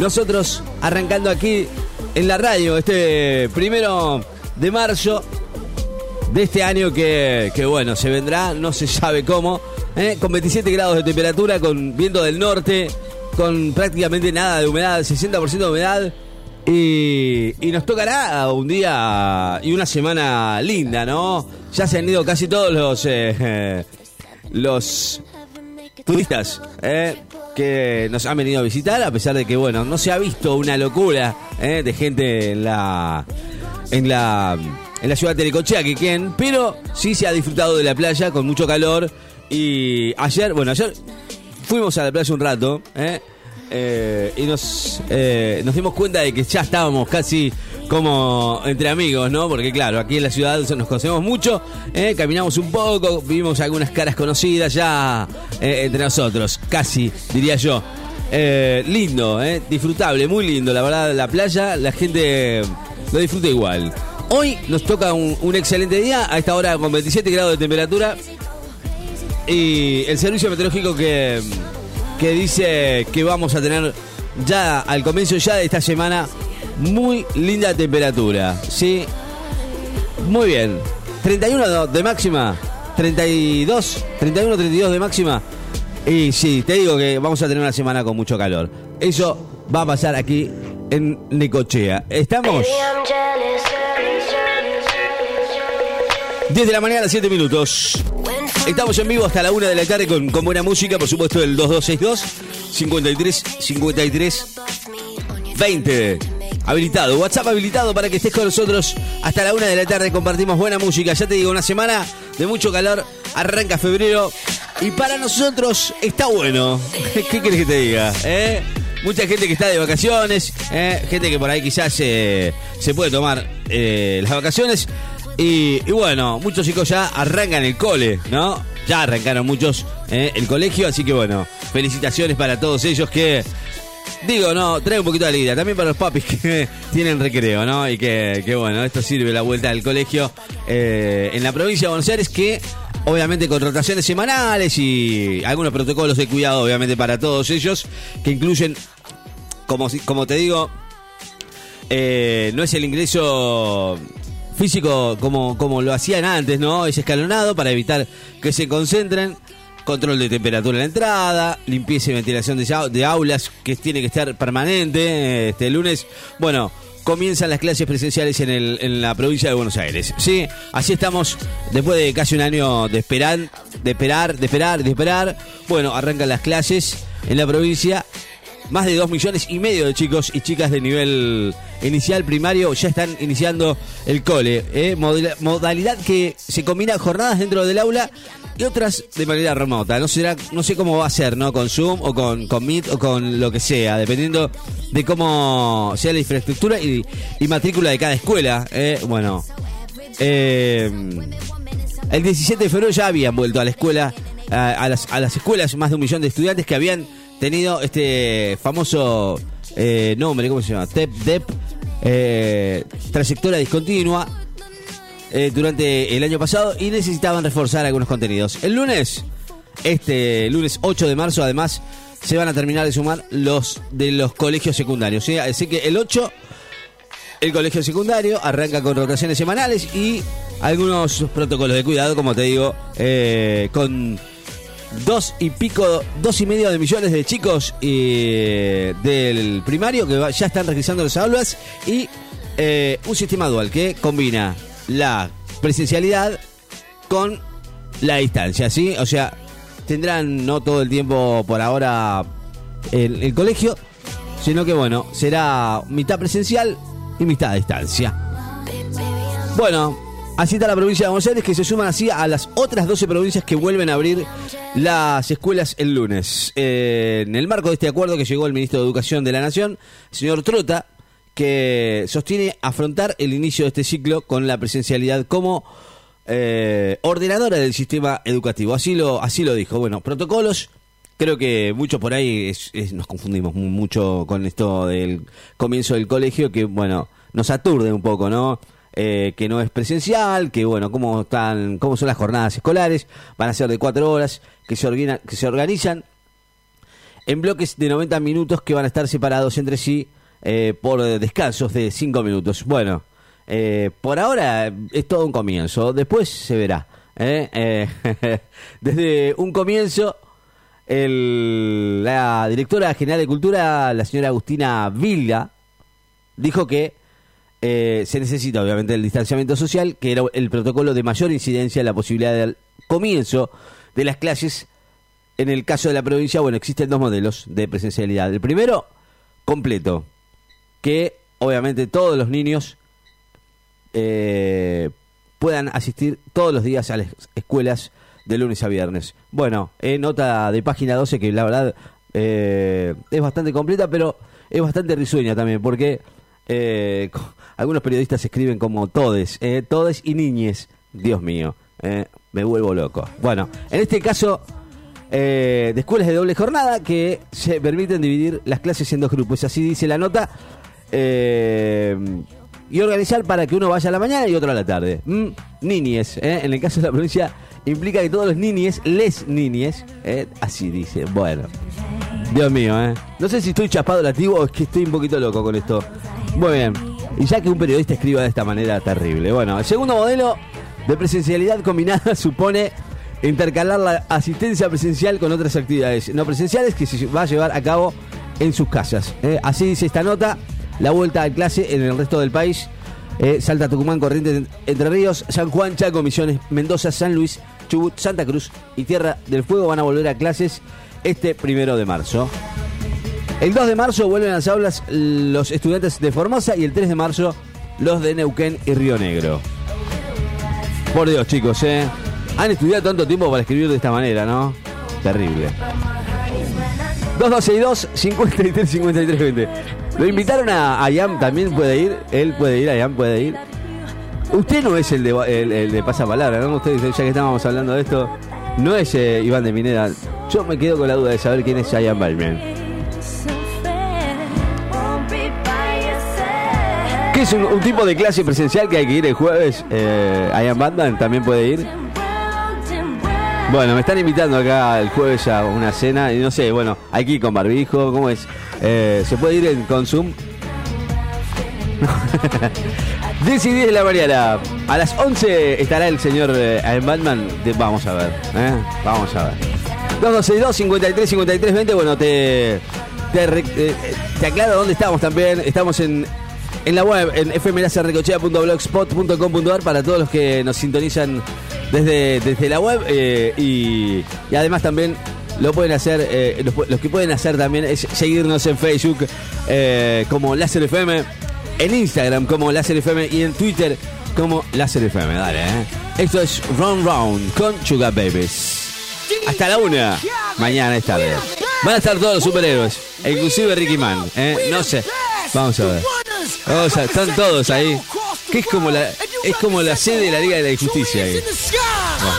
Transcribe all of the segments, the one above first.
Nosotros arrancando aquí en la radio este primero de marzo de este año que, que bueno, se vendrá, no se sabe cómo, ¿eh? con 27 grados de temperatura, con viento del norte, con prácticamente nada de humedad, 60% de humedad. Y, y nos tocará un día y una semana linda, ¿no? Ya se han ido casi todos los, eh, los turistas, ¿eh? Que nos han venido a visitar, a pesar de que, bueno, no se ha visto una locura ¿eh? de gente en la, en la, en la ciudad de Telecochea, que quien, pero sí se ha disfrutado de la playa con mucho calor. Y ayer, bueno, ayer fuimos a la playa un rato, ¿eh? Eh, y nos, eh, nos dimos cuenta de que ya estábamos casi como entre amigos, ¿no? Porque claro, aquí en la ciudad nos conocemos mucho, ¿eh? caminamos un poco, vimos algunas caras conocidas ya entre nosotros, casi, diría yo. Lindo, disfrutable, muy lindo, la verdad, la playa, la gente lo disfruta igual. Hoy nos toca un excelente día, a esta hora con 27 grados de temperatura. Y el servicio meteorológico que, que dice que vamos a tener ya al comienzo ya de esta semana muy linda temperatura, ¿sí? Muy bien. 31 de máxima, 32, 31, 32 de máxima. Y sí, te digo que vamos a tener una semana con mucho calor. Eso va a pasar aquí en Necochea. ¿Estamos? 10 de la mañana, 7 minutos. Estamos en vivo hasta la 1 de la tarde con, buena música, por supuesto, el 2262 53 53 20. Habilitado, WhatsApp habilitado para que estés con nosotros hasta la 1 de la tarde. Compartimos buena música. Ya te digo, una semana de mucho calor. Arranca febrero. Y para nosotros está bueno. ¿Qué quieres que te diga? ¿Eh? Mucha gente que está de vacaciones, ¿eh? gente que por ahí quizás eh, se puede tomar eh, las vacaciones. Y, bueno, muchos chicos ya arrancan el cole, ¿no? Ya arrancaron muchos eh, el colegio, así que bueno, felicitaciones para todos ellos que, digo, no, trae un poquito de alegría. También para los papis que tienen recreo, ¿no? Y que, que bueno, esto sirve la vuelta al colegio eh, en la provincia de Buenos Aires que... Obviamente con rotaciones semanales y algunos protocolos de cuidado, obviamente para todos ellos, que incluyen, como, como te digo, eh, no es el ingreso físico como, como lo hacían antes, ¿no? Es escalonado para evitar que se concentren. Control de temperatura en la entrada, limpieza y ventilación de, aulas que tiene que estar permanente. Este lunes, bueno, comienzan las clases presenciales en, el, en la provincia de Buenos Aires. Sí, así estamos después de casi un año de esperar, de esperar, de esperar, de esperar. Bueno, arrancan las clases en la provincia más de 2 millones y medio de chicos y chicas de nivel inicial primario ya están iniciando el cole. ¿eh? Modalidad que se combina jornadas dentro del aula y otras de manera remota. No será, no sé cómo va a ser, ¿no? Con Zoom o con, con Meet o con lo que sea, dependiendo de cómo sea la infraestructura y, matrícula de cada escuela. ¿eh? Bueno, eh, el 17 de febrero ya habían vuelto a la escuela, a, a, las, a las escuelas más de un millón de estudiantes que habían tenido este famoso eh, nombre, ¿cómo se llama? TEP, DEP, eh, trayectoria discontinua eh, durante el año pasado y necesitaban reforzar algunos contenidos. El lunes, este lunes 8 de marzo, además, se van a terminar de sumar los de los colegios secundarios. ¿sí? Así que el 8, el colegio secundario arranca con rotaciones semanales y algunos protocolos de cuidado, como te digo, con dos y pico, dos y medio de millones de chicos eh, del primario que ya están registrando las aulas y eh, un sistema dual que combina la presencialidad con la distancia, ¿sí? O sea, tendrán no todo el tiempo por ahora el, el colegio, sino que bueno, será mitad presencial y mitad a distancia. Bueno, Así está la provincia de Buenos Aires, que se suman así a las otras 12 provincias que vuelven a abrir las escuelas el lunes. Eh, en el marco de este acuerdo que llegó el ministro de Educación de la Nación, señor Trota, que sostiene afrontar el inicio de este ciclo con la presencialidad como eh, ordenadora del sistema educativo. Así lo, así lo dijo. Bueno, protocolos. Creo que muchos por ahí es, es, nos confundimos mucho con esto del comienzo del colegio, que bueno, nos aturde un poco, ¿no? Eh, que no es presencial, que bueno, cómo están, cómo son las jornadas escolares, van a ser de cuatro horas, que se, organa, que se organizan en bloques de 90 minutos que van a estar separados entre sí eh, por descansos de 5 minutos. Bueno, eh, por ahora es todo un comienzo, después se verá. desde un comienzo, la directora general de Cultura, la señora Agustina Vilga, dijo que se necesita obviamente el distanciamiento social, que era el protocolo de mayor incidencia en la posibilidad del comienzo de las clases en el caso de la provincia, bueno, existen dos modelos de presencialidad. El primero, completo, que obviamente todos los niños eh, puedan asistir todos los días a las escuelas de lunes a viernes. Bueno, en nota de página 12 que la verdad eh, es bastante completa, pero es bastante risueña también, porque eh, algunos periodistas escriben como todes, todes y niñes. Dios mío, me vuelvo loco. Bueno, en este caso eh, de escuelas de doble jornada que se permiten dividir las clases en dos grupos. Así dice la nota. Eh, y organizar para que uno vaya a la mañana y otro a la tarde. Mm, niñes, eh, en el caso de la provincia, implica que todos los niñes, les niñes, así dice. Bueno, Dios mío, No sé si estoy chapado lativo o es que estoy un poquito loco con esto. Muy bien. Y ya que un periodista escriba de esta manera terrible. Bueno, el segundo modelo de presencialidad combinada supone intercalar la asistencia presencial con otras actividades no presenciales que se va a llevar a cabo en sus casas. ¿eh? así dice esta nota, la vuelta a clase en el resto del país. Eh, Salta, Tucumán, Corrientes, Entre Ríos, San Juan, Chaco, Misiones, Mendoza, San Luis, Chubut, Santa Cruz y Tierra del Fuego van a volver a clases este primero de marzo. El 2 de marzo vuelven a las aulas los estudiantes de Formosa y el 3 de marzo los de Neuquén y Río Negro. Por Dios, chicos, ¿eh? Han estudiado tanto tiempo para escribir de esta manera, ¿no? Terrible. 2262 53 53 20. Lo invitaron a, a también puede ir. Él puede ir, Ayam puede ir. Usted no es el de, el, de pasapalabra, ¿no? Usted, ya que estábamos hablando de esto, no es eh, Iván de Minera. Yo me quedo con la duda de saber quién es Ayam Balmen. ¿Qué es un, tipo de clase presencial que hay que ir el jueves? Eh, Ian Batman también puede ir. Bueno, me están invitando acá el jueves a una cena y no sé, bueno, hay que ir con barbijo, ¿cómo es? Eh, ¿Se puede ir en Consum? 10 y 10 de la mañana. A las 11 estará el señor eh, Batman. vamos a ver, ¿eh? Vamos a ver. 2262 53 53 20. Bueno, te, te, eh, te aclaro dónde estamos también. Estamos en en la web, en fmlacerrecochea.blogspot.com.ar para todos los que nos sintonizan desde, desde la web eh, y, además también lo pueden hacer, eh, los, que pueden hacer también es seguirnos en Facebook eh, como Láser FM, en Instagram como Láser FM y en Twitter como Láser FM. Dale, Esto es Round Round con Sugar Babies. Hasta la una, mañana es tarde. Van a estar todos los superhéroes, inclusive Ricky Man. No sé, vamos a ver. O sea, están todos ahí. Que es como la, es como la sede de la Liga de la Justicia ahí. Ah.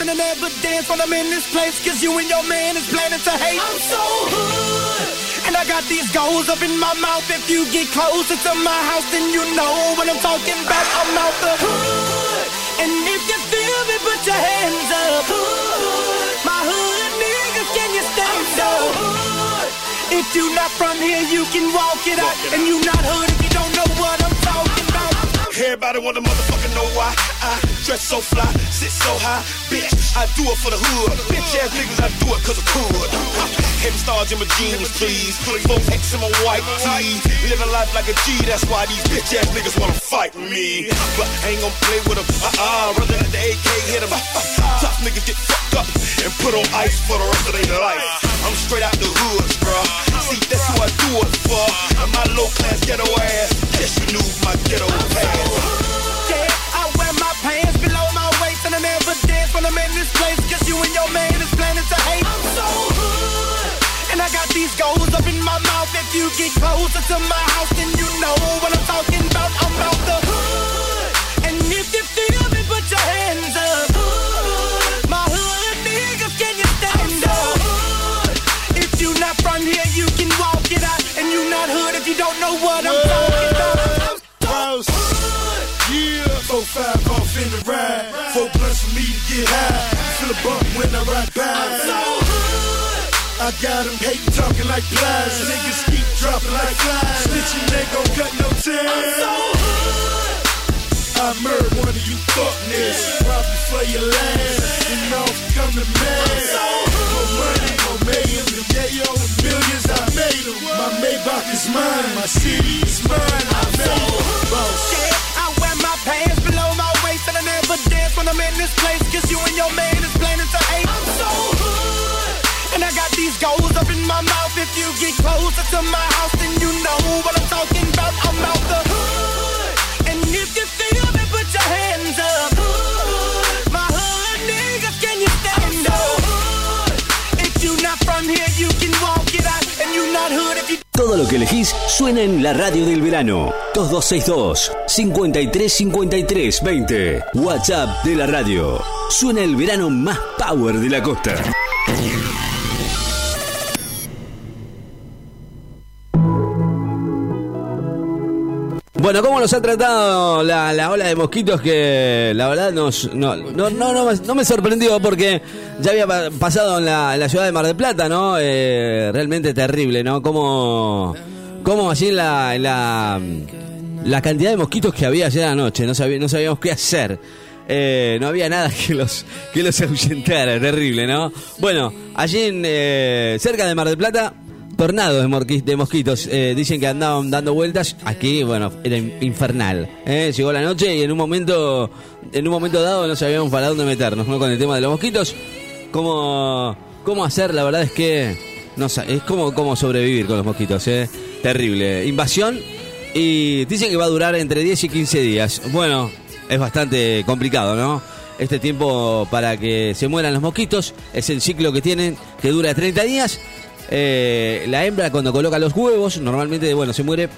and I never dance when I'm in this place Cause you and your man is planning to hate. I'm so hood. And I got these goals up in my mouth. If you get closer to my house Then you know what I'm talking about. I'm out the hood. And if you feel me, put your hands up. Hood. My hood niggas, can you stand up? If you not from here, you can walk it out. And you not hood if you don't know what I'm talking about. Everybody wanna motherfucker know why I dress so fly, sit so high, bitch. I do it for the hood. Bitch ass niggas, I do it cause I could. Heavy stars in my jeans, please. Four X in my white tee. Living life like a G, that's why these bitch ass niggas wanna fight me. But I ain't gon' play with them. Uh-uh, rather than the AK hit them. Tough niggas get fucked up and put on ice for the rest of their life. I'm straight out the hood, bruh. See, that's who I do it for. And my low class ghetto ass, you knew my ghetto past. Yeah, I wear my pants below my waist and I never dance when I'm in this place. Cause you and your man is planning to hate. I'm so hood. And I got these goals up in my mouth. If you get closer to my house, then you know what I'm talking about. I'm out the I got them hating, talking like flies. Niggas keep dropping like flies. Snitching ain't gon' cut no time. I'm so hood. I murdered one of you fuck niggas. Probably for your last. And off come the man. I'm so hood. More money, more millions. And yeah, yo, millions I made them. My Maybach is mine. My city is mine. I made them. Boss. Yeah, I wear my pants below my waist. And I never dance when I'm in this place. Cause you and your man is Goals up in my mouth. If you get closer to my house, you know what I'm talking about. I'm out the hood. And if you put your hands up. Todo lo que elegís suena en la radio del verano. 2262 5353 20. WhatsApp de la radio. Suena el verano más power de la costa. Bueno, ¿cómo nos ha tratado la, la ola de mosquitos que la verdad nos, no, no, no, no, me- sorprendió porque ya había pa- pasado en la, la ciudad de Mar del Plata, ¿no? Eh, realmente terrible, ¿no? Como, como así en la, la, la cantidad de mosquitos que había ayer anoche, no, sabía- no sabíamos qué hacer. Eh, no había nada que los, que los ahuyentara, terrible, ¿no? Bueno, allí en, eh, cerca de Mar del Plata Tornados de, mosquitos. Eh, dicen que andaban dando vueltas. Aquí, bueno, era in- infernal. ¿eh? Llegó la noche y en un momento, en un momento dado no sabíamos para dónde meternos, ¿no? Con el tema de los mosquitos. ¿Cómo, cómo hacer? La verdad es que no es como, como sobrevivir con los mosquitos, ¿eh? Terrible. Invasión y dicen que va a durar entre 10 y 15 días. Bueno, es bastante complicado, ¿no? Este tiempo para que se mueran los mosquitos es el ciclo que tienen, que dura 30 días. Eh, la hembra cuando coloca los huevos, normalmente, bueno, se muere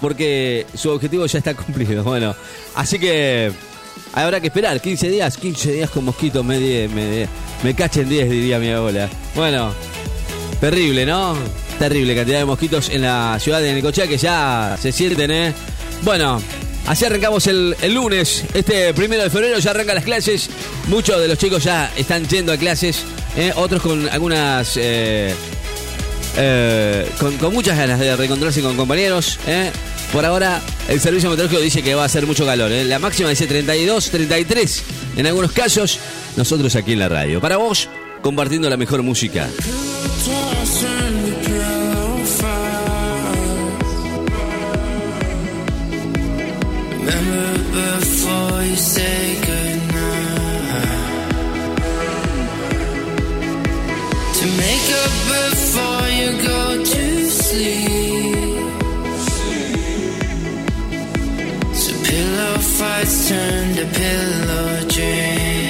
porque su objetivo ya está cumplido. Bueno, así que habrá que esperar 15 días, 15 días con mosquitos, me, me, me cachen 10, diría mi abuela. Bueno, terrible, ¿no? Terrible cantidad de mosquitos en la ciudad de Necochea que ya se sienten, ¿eh? Bueno, así arrancamos el, el lunes, este primero de febrero ya arrancan las clases. Muchos de los chicos ya están yendo a clases, ¿eh? otros con algunas... eh, eh, con, muchas ganas de reencontrarse con compañeros. ¿eh? Por ahora, el servicio meteorológico dice que va a hacer mucho calor. ¿eh? La máxima dice 32, 33 en algunos casos. Nosotros aquí en la radio. Para vos, compartiendo la mejor música. Remember fights turn to pillow dreams.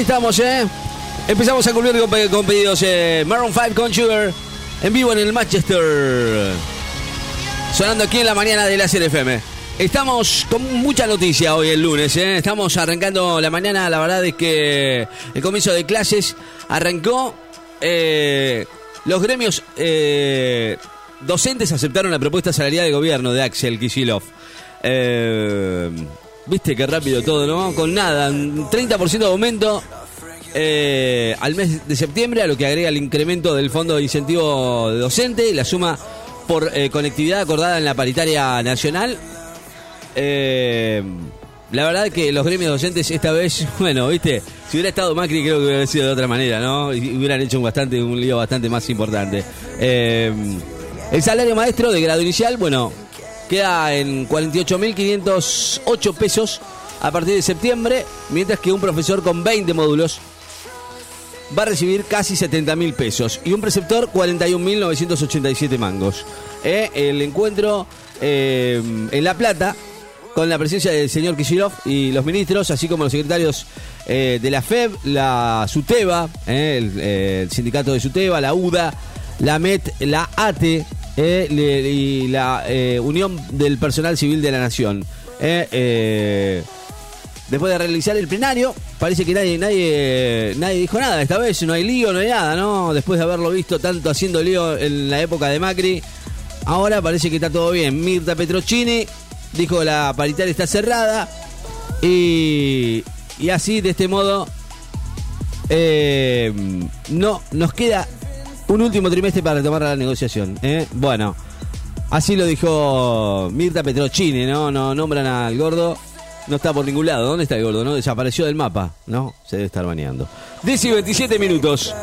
Estamos, ¿eh? Empezamos a cumplir con, con pedidos. Eh, Maroon 5 con Sugar en vivo en el Manchester. Sonando aquí en la mañana de la FM. Estamos con mucha noticia hoy el lunes, ¿eh? estamos arrancando la mañana, la verdad es que el comienzo de clases arrancó, eh, los gremios eh, docentes aceptaron la propuesta salarial de gobierno de Axel Kicillof. Eh, Viste qué rápido todo, ¿no? Con nada, un 30% de aumento eh, al mes de septiembre, a lo que agrega el incremento del fondo de incentivo docente y la suma por eh, conectividad acordada en la paritaria nacional. Eh, la verdad que los gremios docentes esta vez, bueno, viste, si hubiera estado Macri creo que hubiera sido de otra manera, ¿no? Y hubieran hecho un, bastante, un lío bastante más importante. el salario maestro de grado inicial, bueno, queda en 48.508 pesos a partir de septiembre, mientras que un profesor con 20 módulos va a recibir casi 70.000 pesos y un preceptor 41.987 mangos. Eh, el encuentro eh, en La Plata con la presencia del señor Kishirov y los ministros, así como los secretarios eh, de la FEB, la SUTEBA, el, el, sindicato de SUTEBA, la UDA, la MET, la ATE, eh, y la eh, Unión del Personal Civil de la Nación. Eh, después de realizar el plenario, parece que nadie, nadie, nadie dijo nada. Esta vez no hay lío, no hay nada, ¿no? Después de haberlo visto tanto haciendo lío en la época de Macri, ahora parece que está todo bien. Mirta Petrocini dijo la paritaria está cerrada y, y así, de este modo, no nos queda un último trimestre para retomar la negociación. ¿eh? Bueno, así lo dijo Mirta Petrocini, ¿no? No nombran al gordo. No está por ningún lado. ¿Dónde está el gordo? ¿No? Desapareció del mapa. ¿No? Se debe estar bañando. 10 y 27 minutos.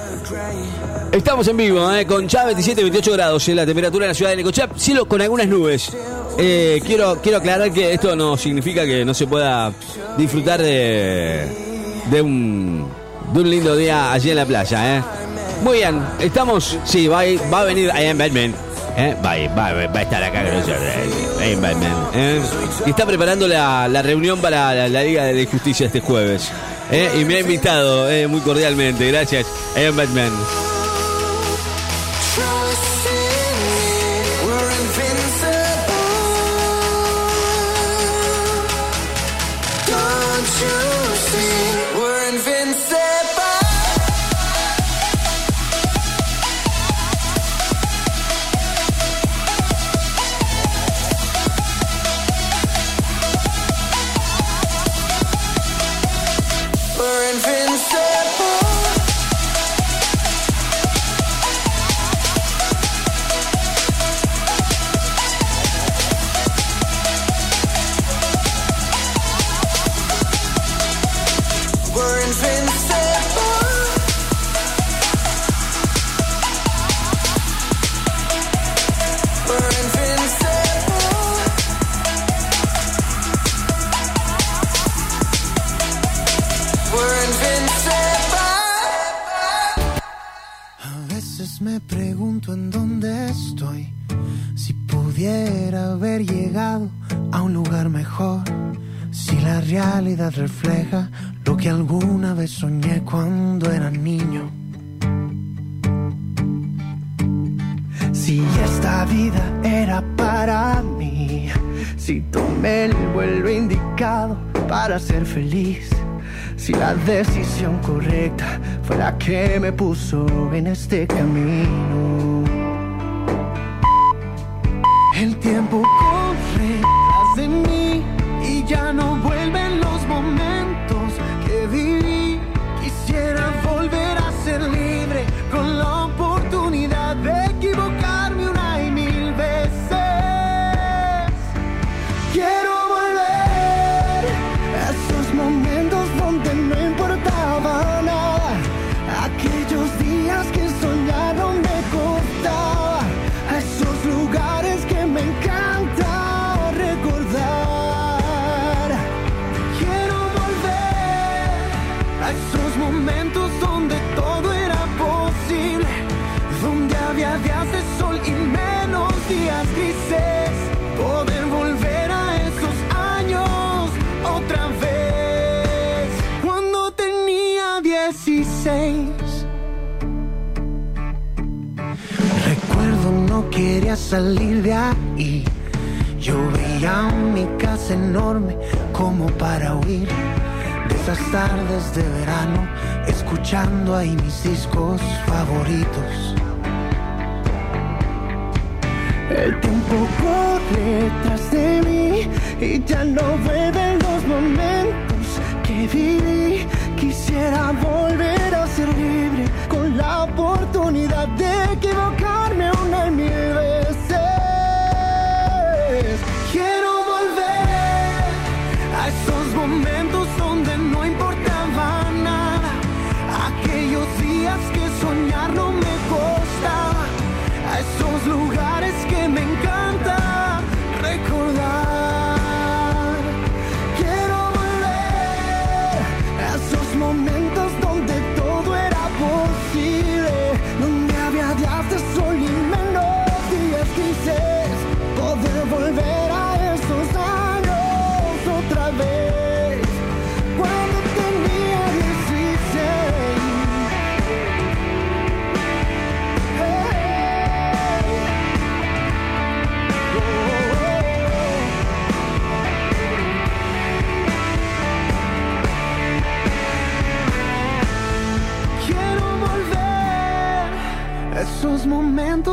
Estamos en vivo, ¿eh? con ya 27 28 grados en la temperatura en la ciudad de Necochea. Cielo con algunas nubes. Eh, quiero, quiero aclarar que esto no significa que no se pueda disfrutar de, de, un, de un lindo día allí en la playa. ¿eh? Muy bien, estamos. Sí, va, a venir I Am Batman. ¿Eh? Va, va, va, a estar acá con nosotros. I Am Batman. ¿eh? Está preparando la, reunión para la, Liga de Justicia este jueves. ¿eh? Y me ha invitado ¿eh? muy cordialmente. Gracias, I Am Batman.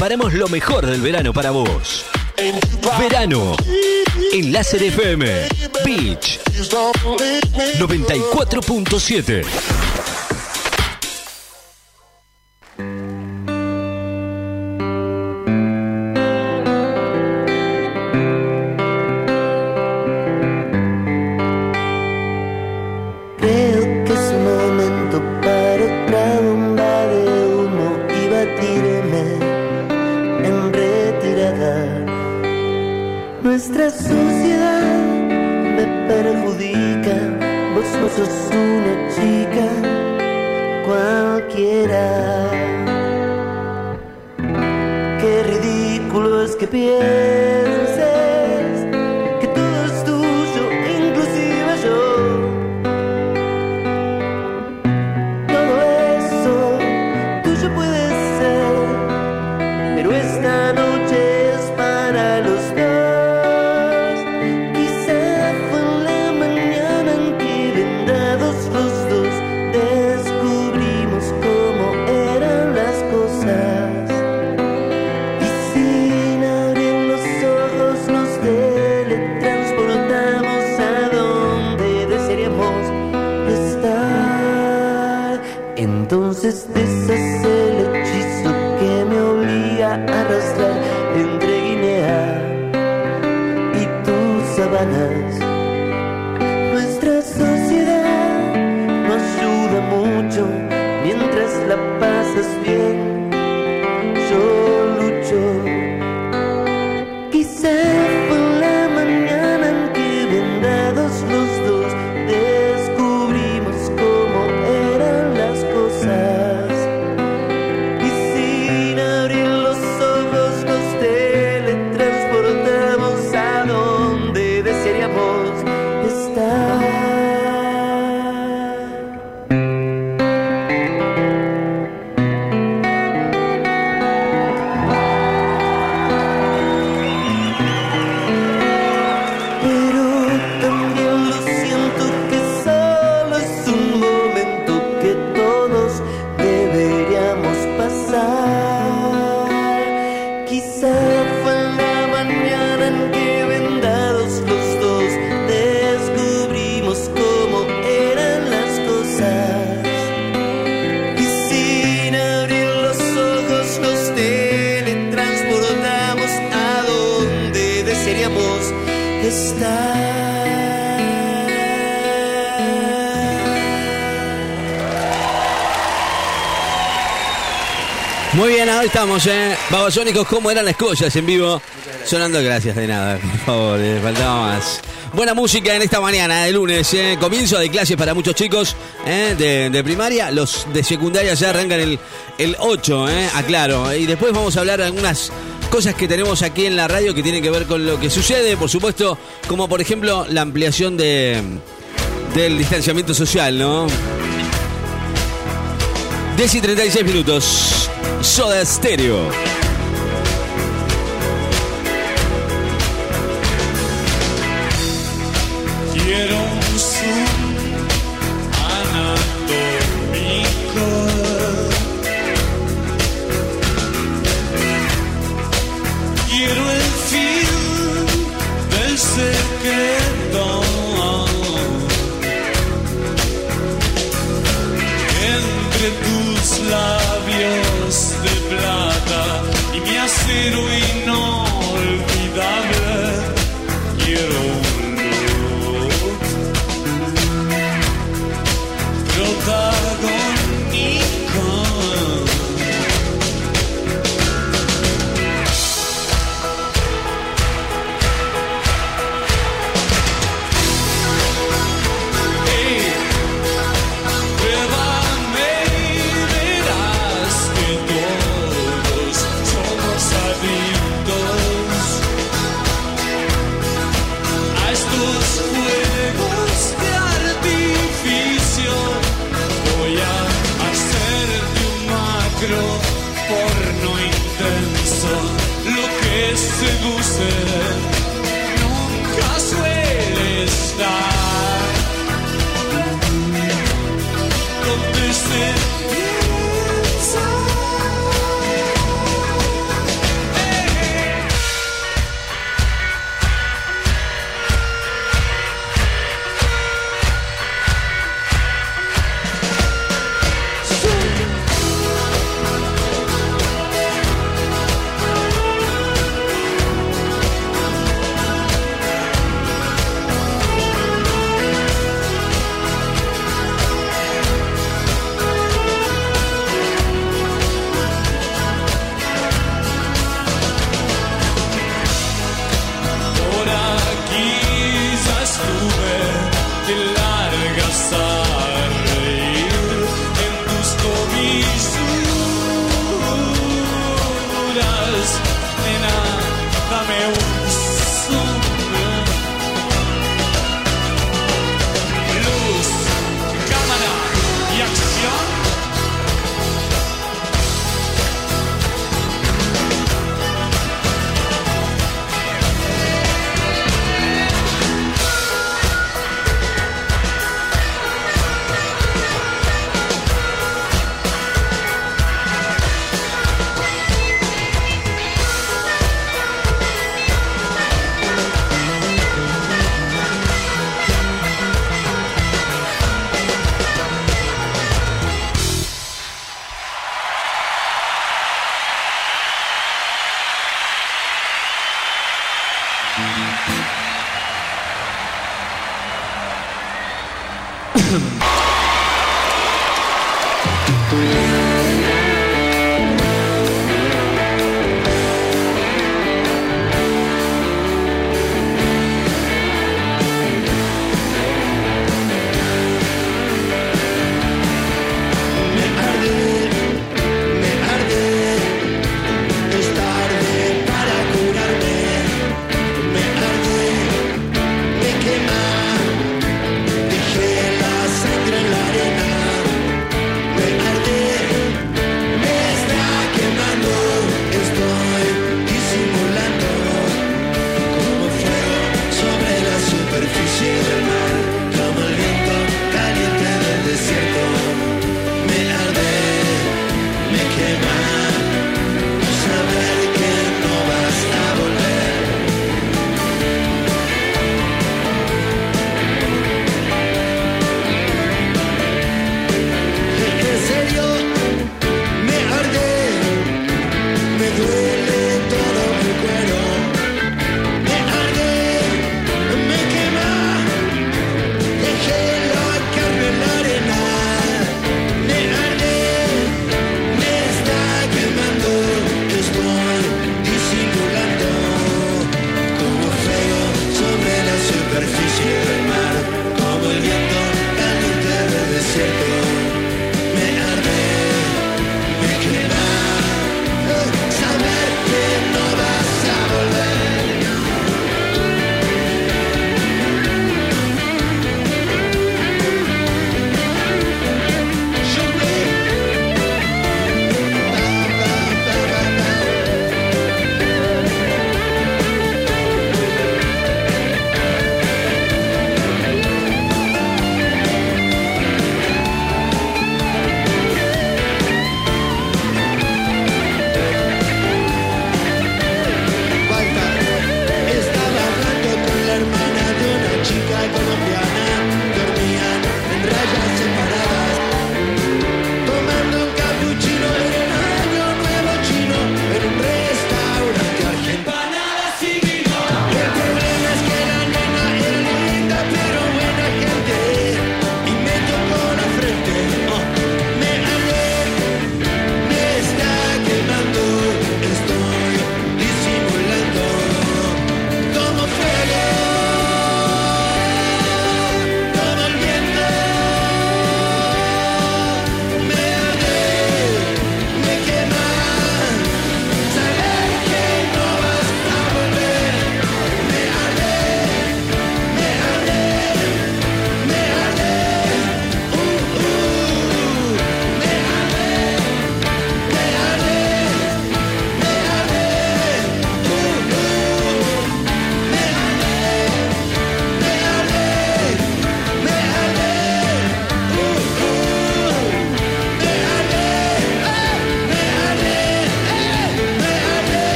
preparamos lo mejor del verano para vos. Verano en Láser FM Beach 94.7 ¿eh? Babasónicos, ¿cómo eran las cosas en vivo? Sonando, gracias de nada, por favor, eh, faltaba más. Buena música en esta mañana de lunes, eh. comienzo de clases para muchos chicos eh, de, primaria, los de secundaria ya arrancan el, el 8, eh, aclaro. Y después vamos a hablar de algunas cosas que tenemos aquí en la radio que tienen que ver con lo que sucede, por supuesto, como por ejemplo la ampliación de, del distanciamiento social, ¿no? 10 y 36 minutos. Soda Stereo.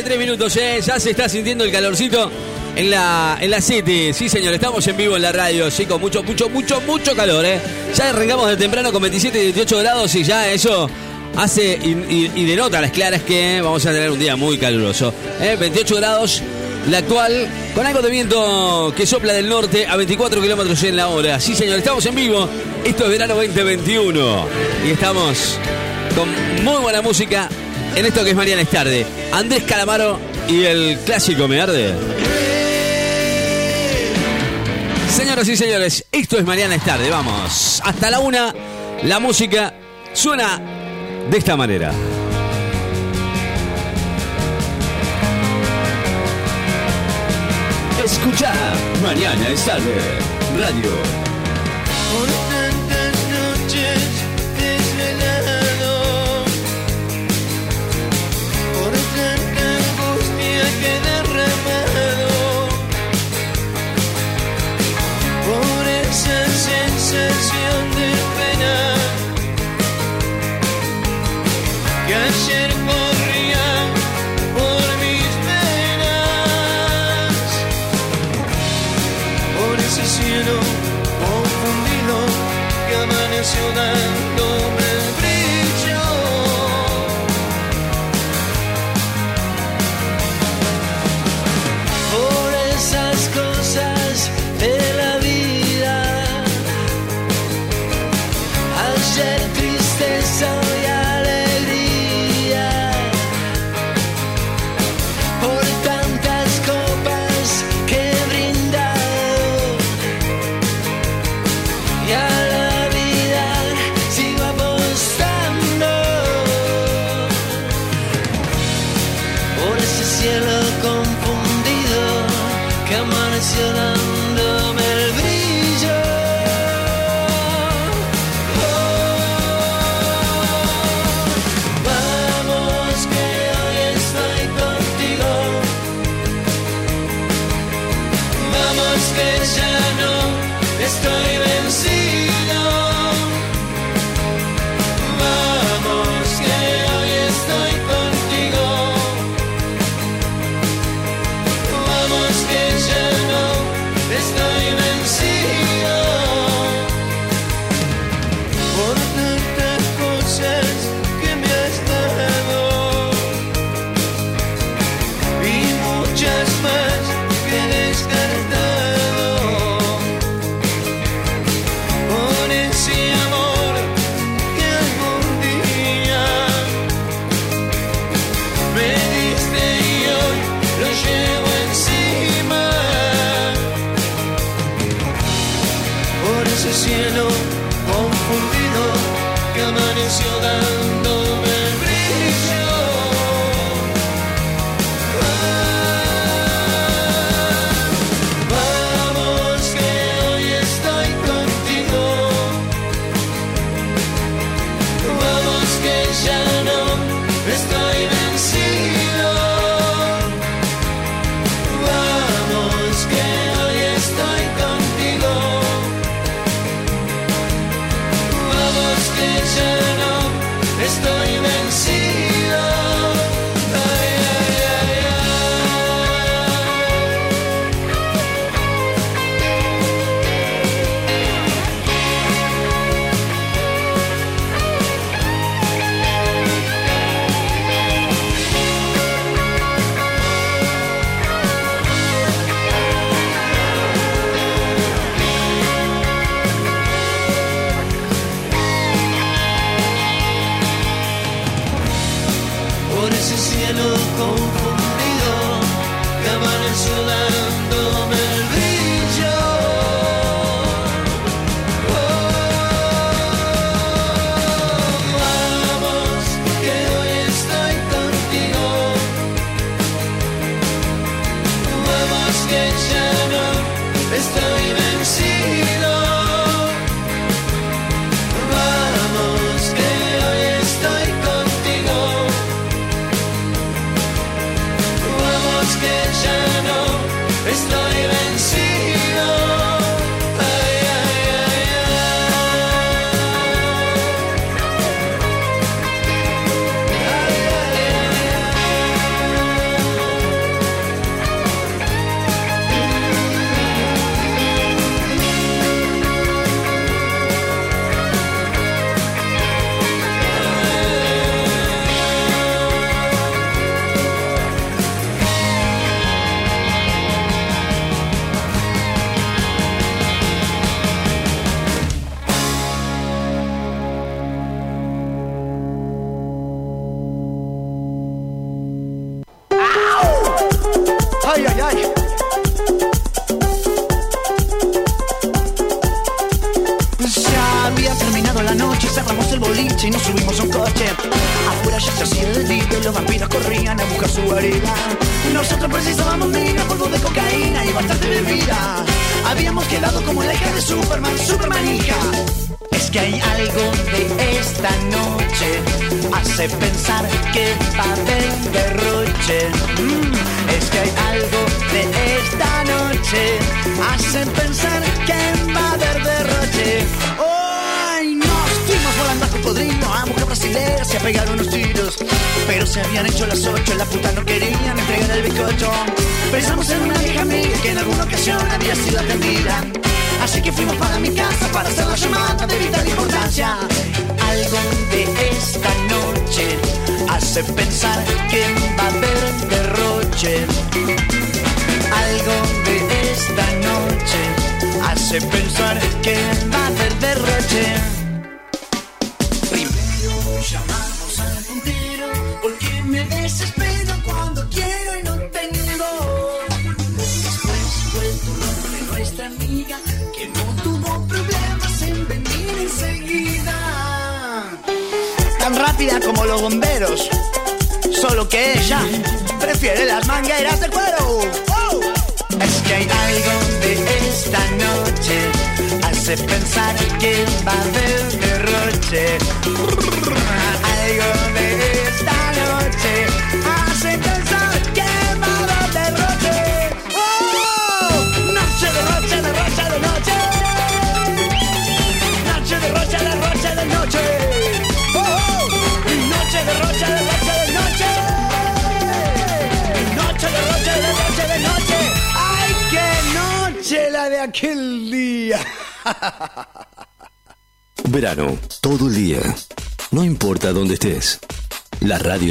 43 minutos, ¿eh? Ya se está sintiendo el calorcito en la, en la City. Sí, señor, estamos en vivo en la radio, sí, con mucho, mucho, mucho, mucho calor, ¿eh? Ya arrancamos de temprano con 27 y 18 grados y ya eso hace y, denota las claras que vamos a tener un día muy caluroso. ¿eh? 28 grados, la actual, con algo de viento que sopla del norte a 24 kilómetros en la hora. Sí, señor, estamos en vivo. Esto es verano 2021 y estamos con muy buena música en esto que es Mariana es tarde. Andrés Calamaro y el clásico Me Arde. Señoras y señores, esto es Mariana es tarde. Vamos, hasta la una, la música suena de esta manera. Escucha, Mariana es tarde, radio.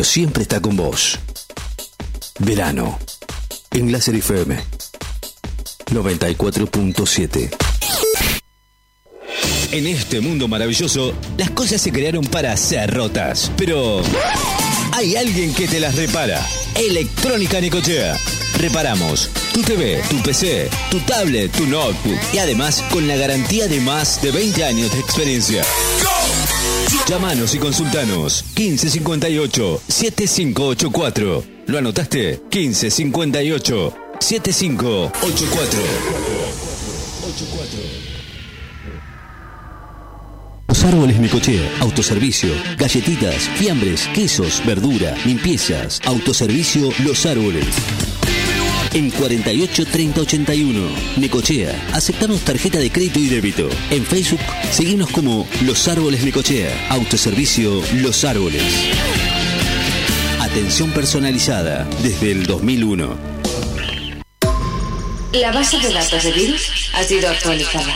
Siempre está con vos. Verano. En Láser FM. 94.7. En este mundo maravilloso, las cosas se crearon para ser rotas. Pero hay alguien que te las repara. Electrónica Nicochea. Reparamos tu TV, tu PC, tu tablet, tu notebook y además con la garantía de más de 20 años de experiencia. Llámanos y consultanos 1558 7584. ¿Lo anotaste? 1558 7584. Los árboles Necochea, autoservicio, galletitas, fiambres, quesos, verdura, limpiezas, autoservicio Los Árboles. En 48 30 81, Necochea, aceptamos tarjeta de crédito y débito. En Facebook, seguimos como Los Árboles Necochea, autoservicio Los Árboles. Atención personalizada desde el 2001. La base de datos de virus ha sido actualizada.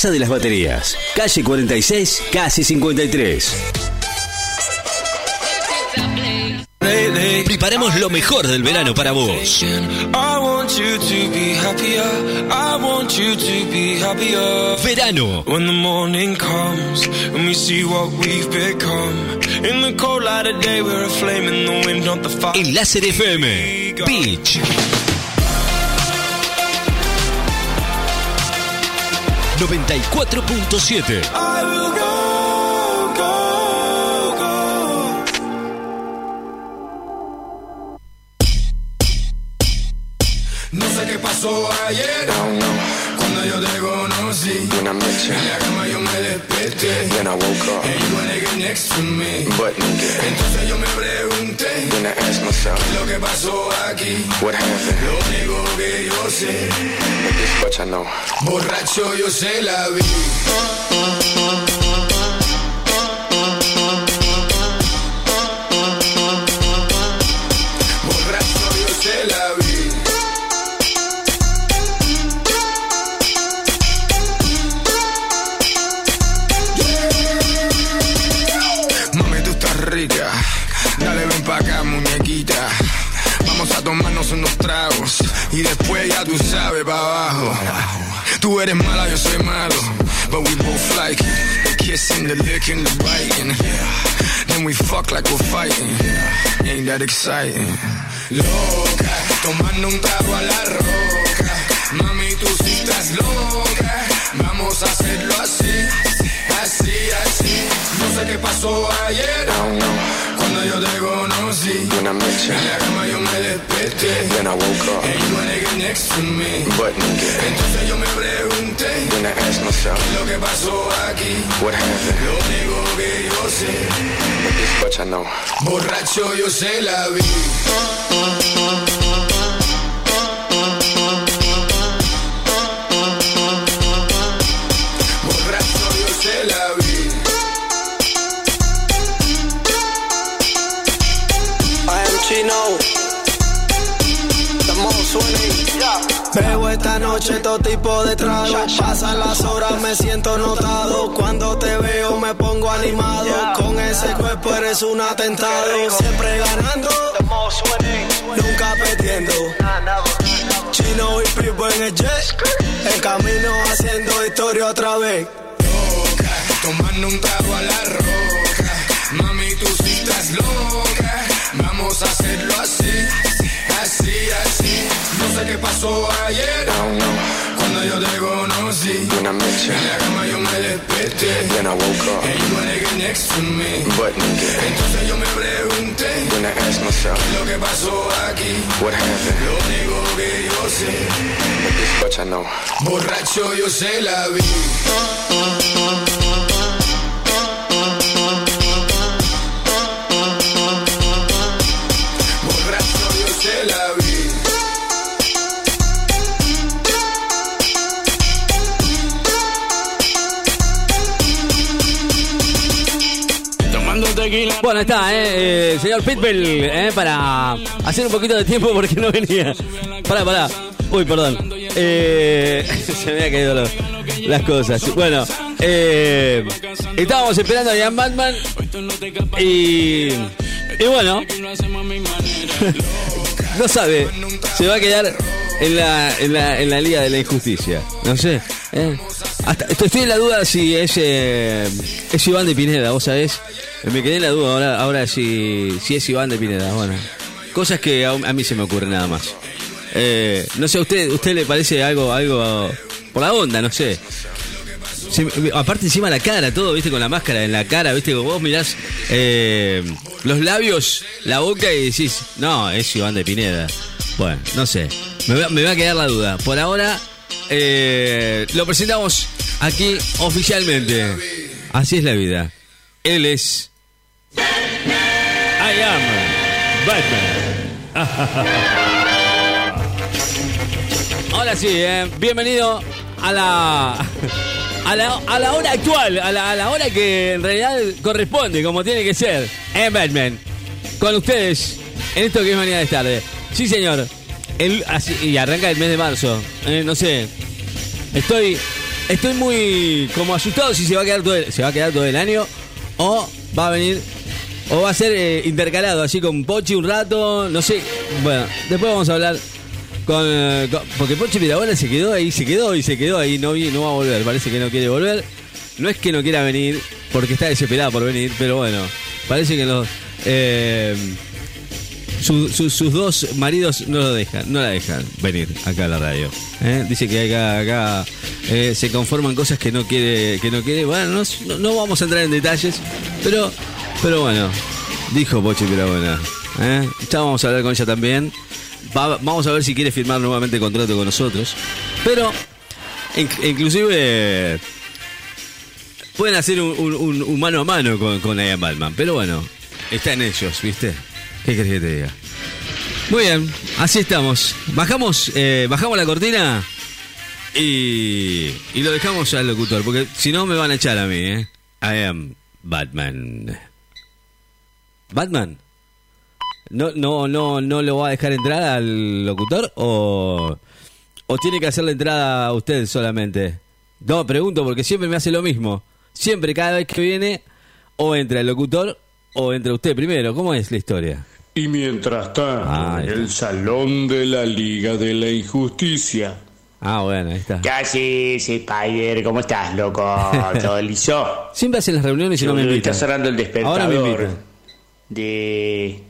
de las Baterías, calle 46, casi 53. Preparemos lo mejor del verano para vos. I want you to be happier. I want you to be happier. Verano. When the morning comes 94.7. I will go, go, go. No sé qué pasó ayer conocí When I met you, En la cama yo me desperté then I woke up. And you get next to me. But nigga, Entonces yo me pregunté. Then I asked myself, Lo que pasó aquí. What happened? Lo único que yo sé. But this much I know. Borracho yo se la vi tomarnos unos tragos. Y después ya tú sabes, pa' abajo. Tú eres mala, yo soy malo. But we both like it. The kissing, the licking, the biting. Then we fuck like we're fighting. Ain't that exciting? Loca, tomando un trago a la roca. Mami, tú sí estás loca. Vamos a hacerlo así, así, así. No sé qué pasó ayer. Cuando yo te conocí. When I met you, En la cama yo me desperté. then I woke up. And you get next to me. But nigga, Entonces yo me pregunté. then I asked myself, Lo que pasó aquí. what happened? Lo único que yo sé. But this much I know. Borracho yo se la vi. Bebo esta noche todo tipo de trago. Pasan las horas, me siento notado. Cuando te veo me pongo animado. Con ese cuerpo eres un atentado. Siempre ganando, nunca perdiendo. Chino y Pipo en el jet. El camino haciendo historia otra vez. Loca, tomando un trago a la roca. Mami, tú sí estás loca. Vamos a hacerlo No pasó ayer. Cuando yo te conocí. When I met you, En la cama yo me desperté. then I woke up. And you get next to me. But nigga, Entonces yo me pregunté. then I asked myself, Lo que pasó aquí. what happened? Lo único que yo sé. But this much I know. Borracho yo se la vi. Bueno, está, ¿eh? Eh, señor Pitbull, ¿eh? Para hacer un poquito de tiempo porque no venía. Pará, pará. Uy, perdón. Eh, se me había caído las cosas. Bueno, eh, estábamos esperando a Ian Batman y, y bueno, no sabe, se va a quedar en la, en la, en la liga de la injusticia. No sé. ¿eh? Estoy en la duda si es, eh, es Iván de Pineda, vos sabés. Me quedé en la duda ahora, ahora si, si es Iván de Pineda. Bueno, cosas que a, mí se me ocurren nada más. Eh, no sé, ¿a usted, usted le parece algo, algo por la onda? No sé. Aparte encima la cara, todo, viste, con la máscara en la cara, viste, vos mirás eh, los labios, la boca y decís, no, es Iván de Pineda. Bueno, no sé, me va, me va a quedar la duda. Por ahora eh, lo presentamos aquí oficialmente. Así es la vida. Él es... I am Batman. Ahora sí, eh, bienvenido a la, a la a la hora actual, a la, a la hora que en realidad corresponde, como tiene que ser, en Batman. Con ustedes, en esto que es mañana de tarde. Sí, señor. El, y arranca el mes de marzo. Eh, no sé. Estoy estoy muy como asustado si se va a quedar todo el, se va a quedar todo el año o va a venir o va a ser eh, intercalado así con Pochi un rato, no sé. Bueno, después vamos a hablar con, eh, porque Pochi Pirabola se quedó ahí, se quedó y se quedó ahí, no no va a volver, parece que no quiere volver. No es que no quiera venir, porque está desesperada por venir, pero bueno, parece que los eh, su- su- sus dos maridos no lo dejan, no la dejan venir acá a la radio. ¿eh? Dice que acá, acá eh, se conforman cosas que no quiere, que no quiere. Bueno, no, no- vamos a entrar en detalles, pero, pero bueno, dijo Pochi, bueno. ¿eh? Ya vamos a hablar con ella también. Va- vamos a ver si quiere firmar nuevamente contrato con nosotros. Pero, in- inclusive, pueden hacer un mano a mano con, con Ian Batman. Pero bueno, está en ellos, ¿viste? ¿Qué querés que te diga? Muy bien, así estamos. Bajamos, eh, bajamos la cortina y, y lo dejamos al locutor, porque si no me van a echar a mí, ¿eh? I am Batman. ¿Batman? ¿No, no, no, no lo va a dejar entrar al locutor o, o tiene que hacer la entrada a usted solamente? No, pregunto porque siempre me hace lo mismo. Siempre, cada vez que viene, o entra el locutor o entra usted primero. ¿Cómo es la historia? Y mientras tanto, Ah, en el salón de la Liga de la Injusticia. Ah, bueno, ahí está. ¿Qué haces, Spider? ¿Cómo estás, loco? ¿Todo liso? Siempre hacen las reuniones y no me invitan. Está sonando el Ahora me despertador invitan. de,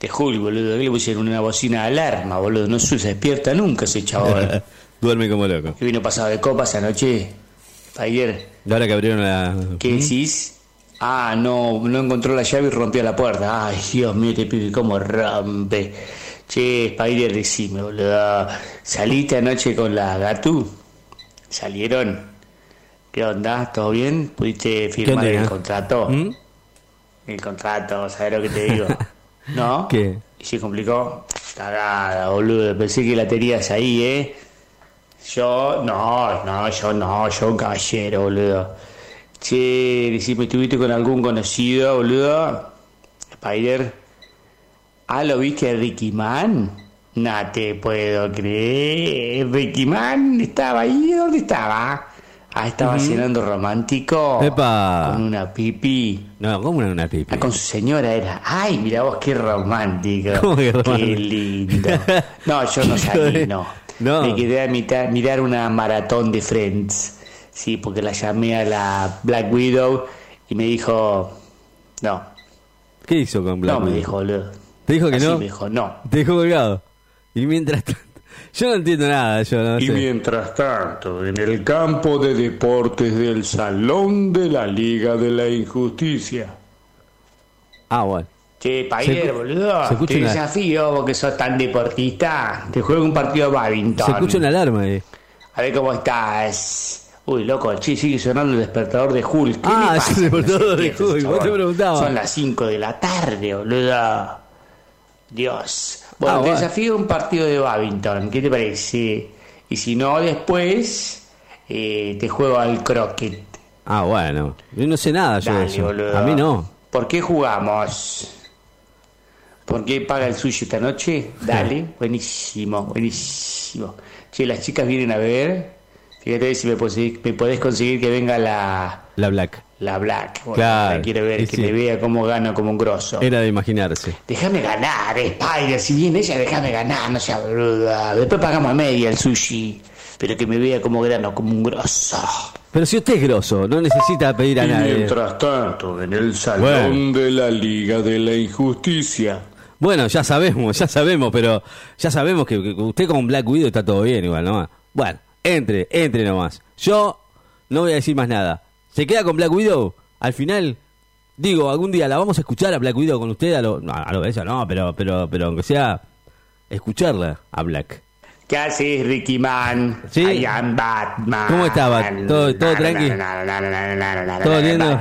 de Hulk, boludo. Que le pusieron una bocina de alarma, boludo. No se despierta nunca ese chabón. Duerme como loco. que vino pasado de copas anoche. Spider, Y ahora que abrieron la... ¿qué decís? Ah, no, no encontró la llave y rompió la puerta. Ay, Dios mío, te pibe cómo rompe. Che, Spider, decime, boludo. ¿Saliste anoche con la Gatu? ¿Salieron? ¿Qué onda? ¿Todo bien? ¿Pudiste firmar el contrato? ¿Mm? El contrato, ¿sabes lo que te digo? ¿No? ¿Qué? ¿Y se complicó? Cagada, boludo. Pensé que la tenías ahí, ¿eh? Yo, no, no, yo no, yo un caballero, boludo. Che, decime, ¿estuviste con algún conocido, boludo? Spider. Ah, ¿lo viste a Ricky Man? No te puedo creer. Ricky Man estaba ahí, ¿dónde estaba? Ah, estaba cenando romántico. Epa. Con una pipi. No, ¿cómo una, una pipi? Ah, con su señora era. Ay, mira vos, qué romántico. ¿Cómo que Qué romántico? lindo. No, yo no salí, no. No. Me quedé a mitad- mirar una maratón de Friends. Sí, porque la llamé a la Black Widow y me dijo. No, ¿Qué hizo con Black no me Widow? dijo, boludo. ¿Te dijo que Así no? me dijo, no. Te dejó colgado. Y mientras tanto... Yo no entiendo nada, yo no Y sé. mientras tanto, en el campo de deportes del salón de la Liga de la Injusticia. Ah, bueno. Che, Paider, Se- boludo. se escucha te una- desafío vos que sos tan deportista. Te juego un partido de badminton. Se escucha una alarma ahí. A ver cómo estás. Uy, loco, che, sigue sonando el despertador de Hulk. ¿Qué Ah, es el despertador de despierta Hulk, vos te preguntabas. Son las 5 de la tarde, boludo. Dios. Bueno, Ah, te desafío un partido de badminton. ¿Qué te parece? Y si no, después eh, te juego al croquet. Ah, bueno. Yo no sé nada yo de Dale, eso. boludo. A mí no. ¿Por qué jugamos? ¿Por qué paga el suyo esta noche? Dale, buenísimo, buenísimo. Che, las chicas vienen a ver. Fíjate si me, podés- me podés conseguir que venga la, La Black. la Black. Bueno, Claro, la quiere ver, que sí. me vea cómo gano como un grosso. Era de imaginarse. Déjame ganar, Spider. Si viene ella, déjame ganar, no sea boluda. Después pagamos a media el sushi. Pero que me vea como grano, como un grosso. Pero si usted es grosso, no necesita pedir a Y nadie. mientras tanto, en el salón Bueno. de la Liga de la Injusticia. Bueno, ya sabemos, ya sabemos, pero ya sabemos que, que usted con Black Widow está todo bien igual, nomás. Bueno, entre, entre nomás. Yo no voy a decir más nada. ¿Se queda con Black Widow? Al final, digo, algún día la vamos a escuchar a Black Widow con usted, a lo, no, a lo eso no, pero, pero, pero aunque sea escucharla a Black. ¿Qué haces, Ricky Man? Sí. I am Batman. ¿Cómo estaba? ¿Todo- todo tranqui? ¿Todo lindo?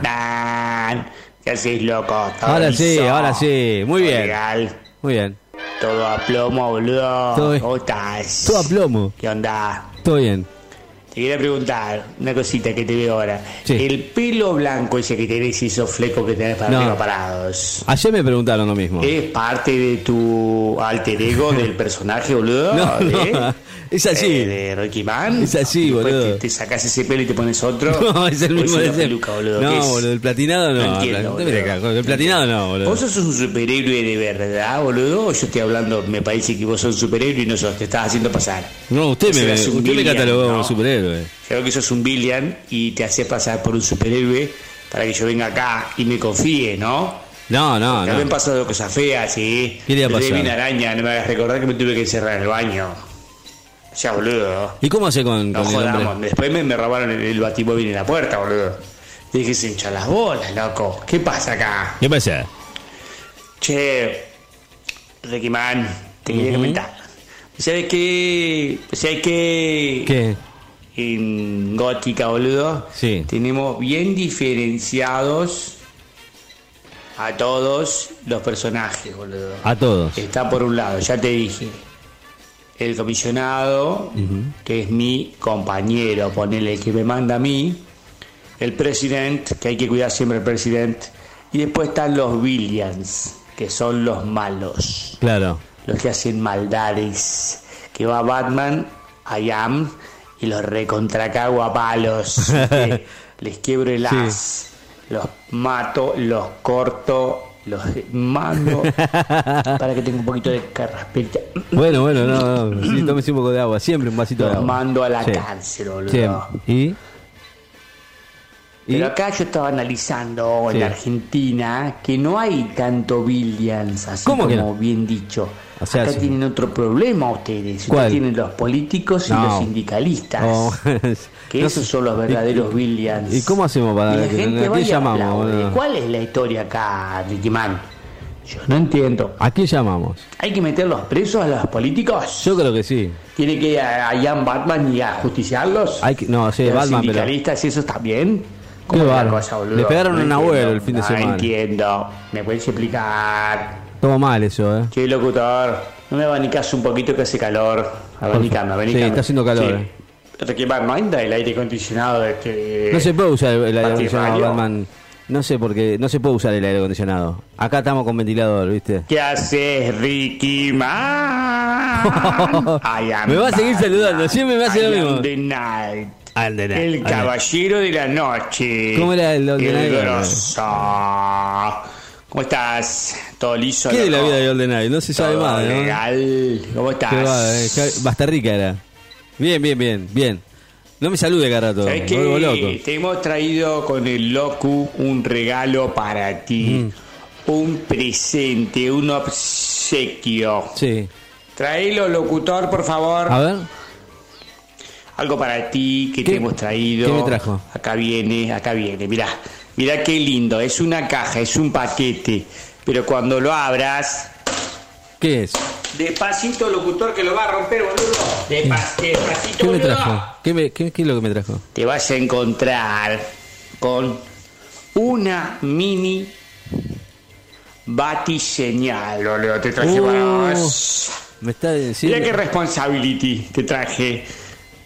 ¿Qué haces, loco? Todo Ahora sí, ahora sí, muy bien. legal. Muy bien. Todo a plomo, boludo. Todo. ¿Cómo estás? Todo a plomo. ¿Qué onda? Todo bien. Te quería preguntar una cosita que te veo ahora. Sí. El pelo blanco ese que tenés y esos flecos que tenés para No. arriba parados. Ayer me preguntaron lo mismo. ¿Es parte de tu alter ego del personaje, boludo? No, no, ¿Eh? Es así. Eh, ¿De Ricky Man? Es así, boludo. Te, te sacas ese pelo y te pones otro. No, es el ¿O mismo de ese- peluca, boludo? ¿Qué No, boludo, el platinado no. No entiendo, Pla- mira boludo. acá, el platinado no, boludo. ¿Vos sos un superhéroe de verdad, boludo? ¿O yo estoy hablando, me parece que vos sos un superhéroe y no sos, te estás haciendo pasar? No, usted me, usted me Billion, catalogó como ¿no? superhéroe. Creo que sos un Billion y te haces pasar por un superhéroe para que yo venga acá y me confíe, ¿no? No, no, Me habían no. pasado cosas feas, sí. ¿Qué le ha pasado? una araña, no me hagas recordar que me tuve que encerrar en el baño. Ya, boludo. ¿Y cómo hace con, No con el jodamos. hombre? Después me, me robaron el, el batimóvil en la puerta, boludo. Y dije, se hincha las bolas, loco. ¿Qué pasa acá? ¿Qué pasa? Che, Ricky Man, te quería comentar. ¿Sabes qué? ¿Sabes qué? ¿Qué? En Gótica, boludo. Sí. Tenemos bien diferenciados a todos los personajes, boludo. A todos. Está por un lado, ya te dije. El comisionado, que es mi compañero, ponele el que me manda a mí. El presidente, que hay que cuidar siempre el presidente. Y después están los Williams, que son los malos. Claro. Los que hacen maldades. Que va Batman, I am, y los recontracago a palos. Les quiebro el Sí. as. Los mato, los corto, los mando. para que tenga un poquito de carraspeta. Bueno, bueno, no, no. Sí, tómese un poco de agua. Siempre un vasito de agua. mando a la Sí. cárcel, boludo. ¿Y? ¿Y? Pero acá yo estaba analizando en. Argentina que no hay tanto Williams, así ¿Cómo como no? bien dicho. O sea, acá sí. tienen otro problema ustedes. ¿Cuál? Ustedes tienen los políticos y los sindicalistas. Oh, Que no esos son los verdaderos ¿Y- Williams. ¿Y cómo hacemos para Y la que- gente ¿A va quién y llamamos? boludo? ¿Cuál es la historia acá, Ricky Man? Yo no entiendo. ¿A quién llamamos? ¿Hay que meterlos presos a los políticos? Yo creo que sí. ¿Tiene que ir a, a Ian Batman y a justiciarlos? Hay que, no, sí, ¿Los Batman, pero. sindicalistas y eso está bien? Qué ¿Cómo es la cosa, boludo? Le pegaron a un abuelo el fin de No semana. entiendo. ¿Me puedes explicar? Todo mal eso, ¿eh? Che, locutor, no me abanicas un poquito que hace calor. Abanicame, abanicame. Sí, está haciendo calor, eh. Ricky Man, ¿no anda el aire acondicionado de este... No se puede usar el aire acondicionado? Batman. No sé por qué. No se puede usar el aire acondicionado. Acá estamos con ventilador, ¿viste? ¿Qué haces, Ricky Man? Me va a seguir Batman. saludando, siempre me hace lo I am mismo. the night. De nada, El caballero de la noche. ¿Cómo era el Golden El grosso. ¿Cómo estás? Todo liso. ¿Qué de la vida de GoldenEye? No se sabe más, ¿no? legal. ¿Cómo estás? Va, eh, Basta rica era. Bien, bien, bien, bien. No me salude, Carato. ¿Sabes loco. Te hemos traído con el Locu un regalo para ti. Mm. Un presente, un obsequio. Sí. Traelo, locutor, por favor. A ver. Algo para ti que ¿Qué- te hemos traído. qué me trajo? Acá viene, acá viene. Mirá, mirá qué lindo. Es una caja, es un paquete. Pero cuando lo abras, ¿Qué es? Despacito, locutor, que lo va a romper, boludo. Despa- despacito, ¿Qué me boludo. trajo? ¿Qué, me- qué- qué es lo que me trajo? Te vas a encontrar con una mini batiseñal, boludo. Te traje Uh, para vos. Me está diciendo. Mira qué responsibility te traje.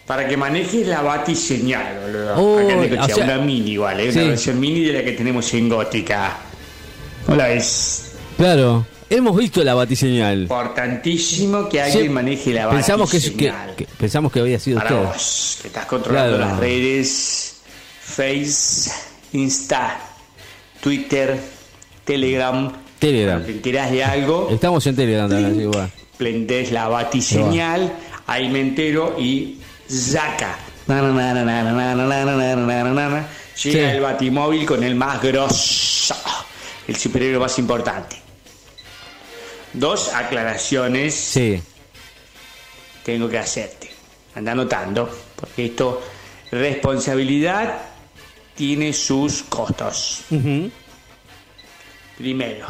Para que manejes la batiseñal, boludo. Oh, Acá en Necochea, o sea- una mini igual, ¿eh? Sí. Una versión mini de la que tenemos en Gótica. Hola, es Claro. Hemos visto la batiseñal. Importantísimo que alguien sí. maneje la pensamos batiseñal. Que, que, pensamos que había sido Para usted. Vos, que estás controlando claro. las redes, Face, Insta, Twitter, Telegram. Telegram. Te enterás de algo. Estamos en Telegram también, Prendés la batiseñal, ahí me entero y zaca. Llega sí. el batimóvil con el más grosso, el superhéroe más importante. Dos aclaraciones Sí. tengo que hacerte. Anda anotando, porque esto, responsabilidad tiene sus costos. Primero,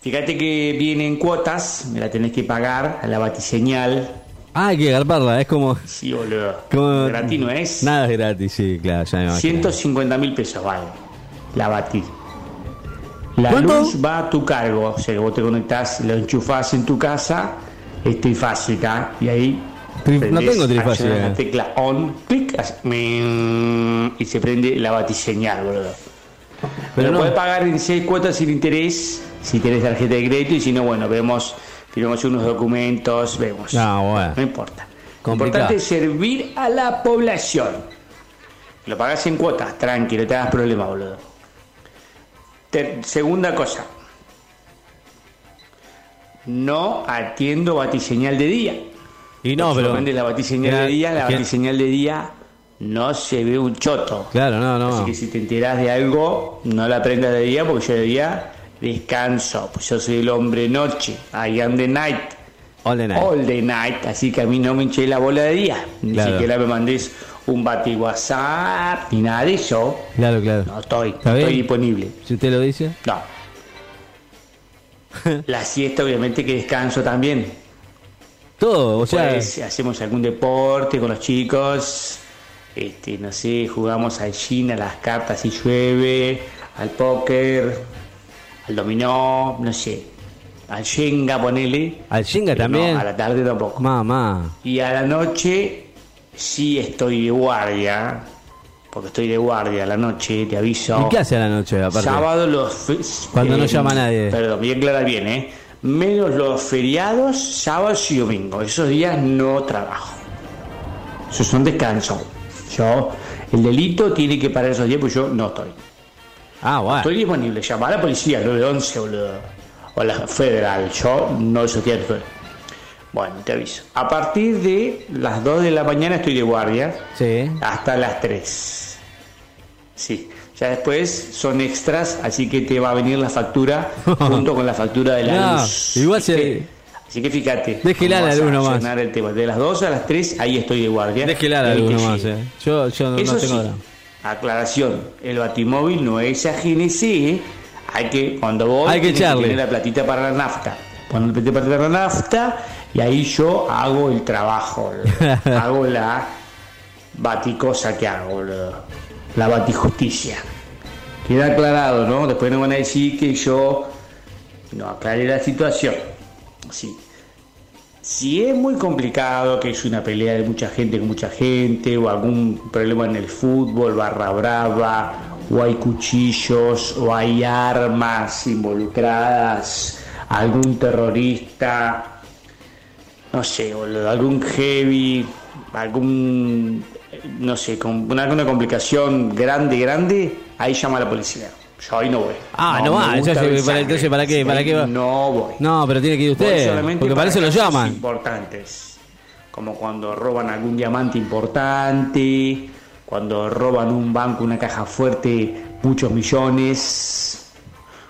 fíjate que vienen cuotas, me la tenés que pagar a la batiseñal. Ah, hay que garparla, es como. Sí, boludo. como Gratis no es. Nada es gratis, sí, claro, ya me imagino. 150 mil pesos vale la bati. La ¿Cuánto? luz va a tu cargo, o sea que vos te conectás, lo enchufás en tu casa, es trifásica, y ahí no tengo trifásica. la tecla on, clic, y se prende la batiseñal, boludo. Pero no. podés pagar en seis cuotas sin interés, si tenés tarjeta de crédito, y si no, bueno, vemos, firmamos unos documentos, vemos. No, bueno. No importa. Lo importante es servir a la población. Lo pagás en cuotas, tranquilo, no te hagas problema, boludo. Segunda cosa. No atiendo batiseñal de día. Y no, pero. la batiseñal Era- de día, la batiseñal de día no se ve un choto. Claro, no, no. Así que si te enterás de algo, no la aprendas de día porque yo de día descanso. Pues yo soy el hombre noche. I am the night. All the night. All the night. Así que a mí no me hinché la bola de día. Ni Claro. siquiera me mandés un bati WhatsApp ni nada de eso. Claro, claro. No estoy, ¿Está no estoy disponible. Si usted lo dice. No. La siesta, obviamente, que descanso también. Todo, o sea. Pues hacemos algún deporte con los chicos. Este, no sé, jugamos al gin, a las cartas si llueve, al póker, al dominó, no sé. Al Shenga, ponele. Al Shenga también. No, a la tarde tampoco. Mamá. Y a la noche sí estoy de guardia. Porque estoy de guardia a la noche, te aviso. ¿Y qué hace a la noche, aparte? Sábado los... Cuando no llama nadie. Perdón, bien clara bien, ¿eh? Menos los feriados, sábados y domingo. Esos días no trabajo. Esos son descanso. Yo, el delito tiene que parar esos días porque yo no estoy. Ah, bueno. Estoy disponible. Llamar a la policía, 911, boludo. O la federal. Yo no esos días estoy. Bueno, te aviso. A partir de las 2 de la mañana estoy de guardia Sí. hasta las 3. Sí. Ya después son extras, así que te va a venir la factura junto con la factura de la No, luz. igual se- que, así que fíjate. Déjela la luz nomás. el tema. De las 2 a las 3, ahí estoy de guardia. Déjela la luz nomás, eh. Yo, yo no, Eso no tengo. sí, aclaración, el batimóvil no es a GNC, hay que, cuando vos Hay que echarle. tener la platita para la nafta, poner la platita para la nafta y ahí yo hago el trabajo, boludo. hago la baticosa que hago, boludo. la batijusticia. Queda aclarado, ¿no? Después no van a decir que yo no aclaré la situación. Sí. Si es muy complicado, que es una pelea de mucha gente con mucha gente, o algún problema en el fútbol, barra brava, o hay cuchillos, o hay armas involucradas, algún terrorista, no sé, boludo, algún heavy, algún, no sé, con una, una complicación grande, grande, ahí llama a la policía. Yo ahí no voy. Ah, no me va, entonces, para- entonces, ¿para qué? ¿Para qué va? No voy. No, pero tiene que ir usted. Porque para eso lo llaman. importantes. Como cuando roban algún diamante importante, cuando roban un banco, una caja fuerte, muchos millones,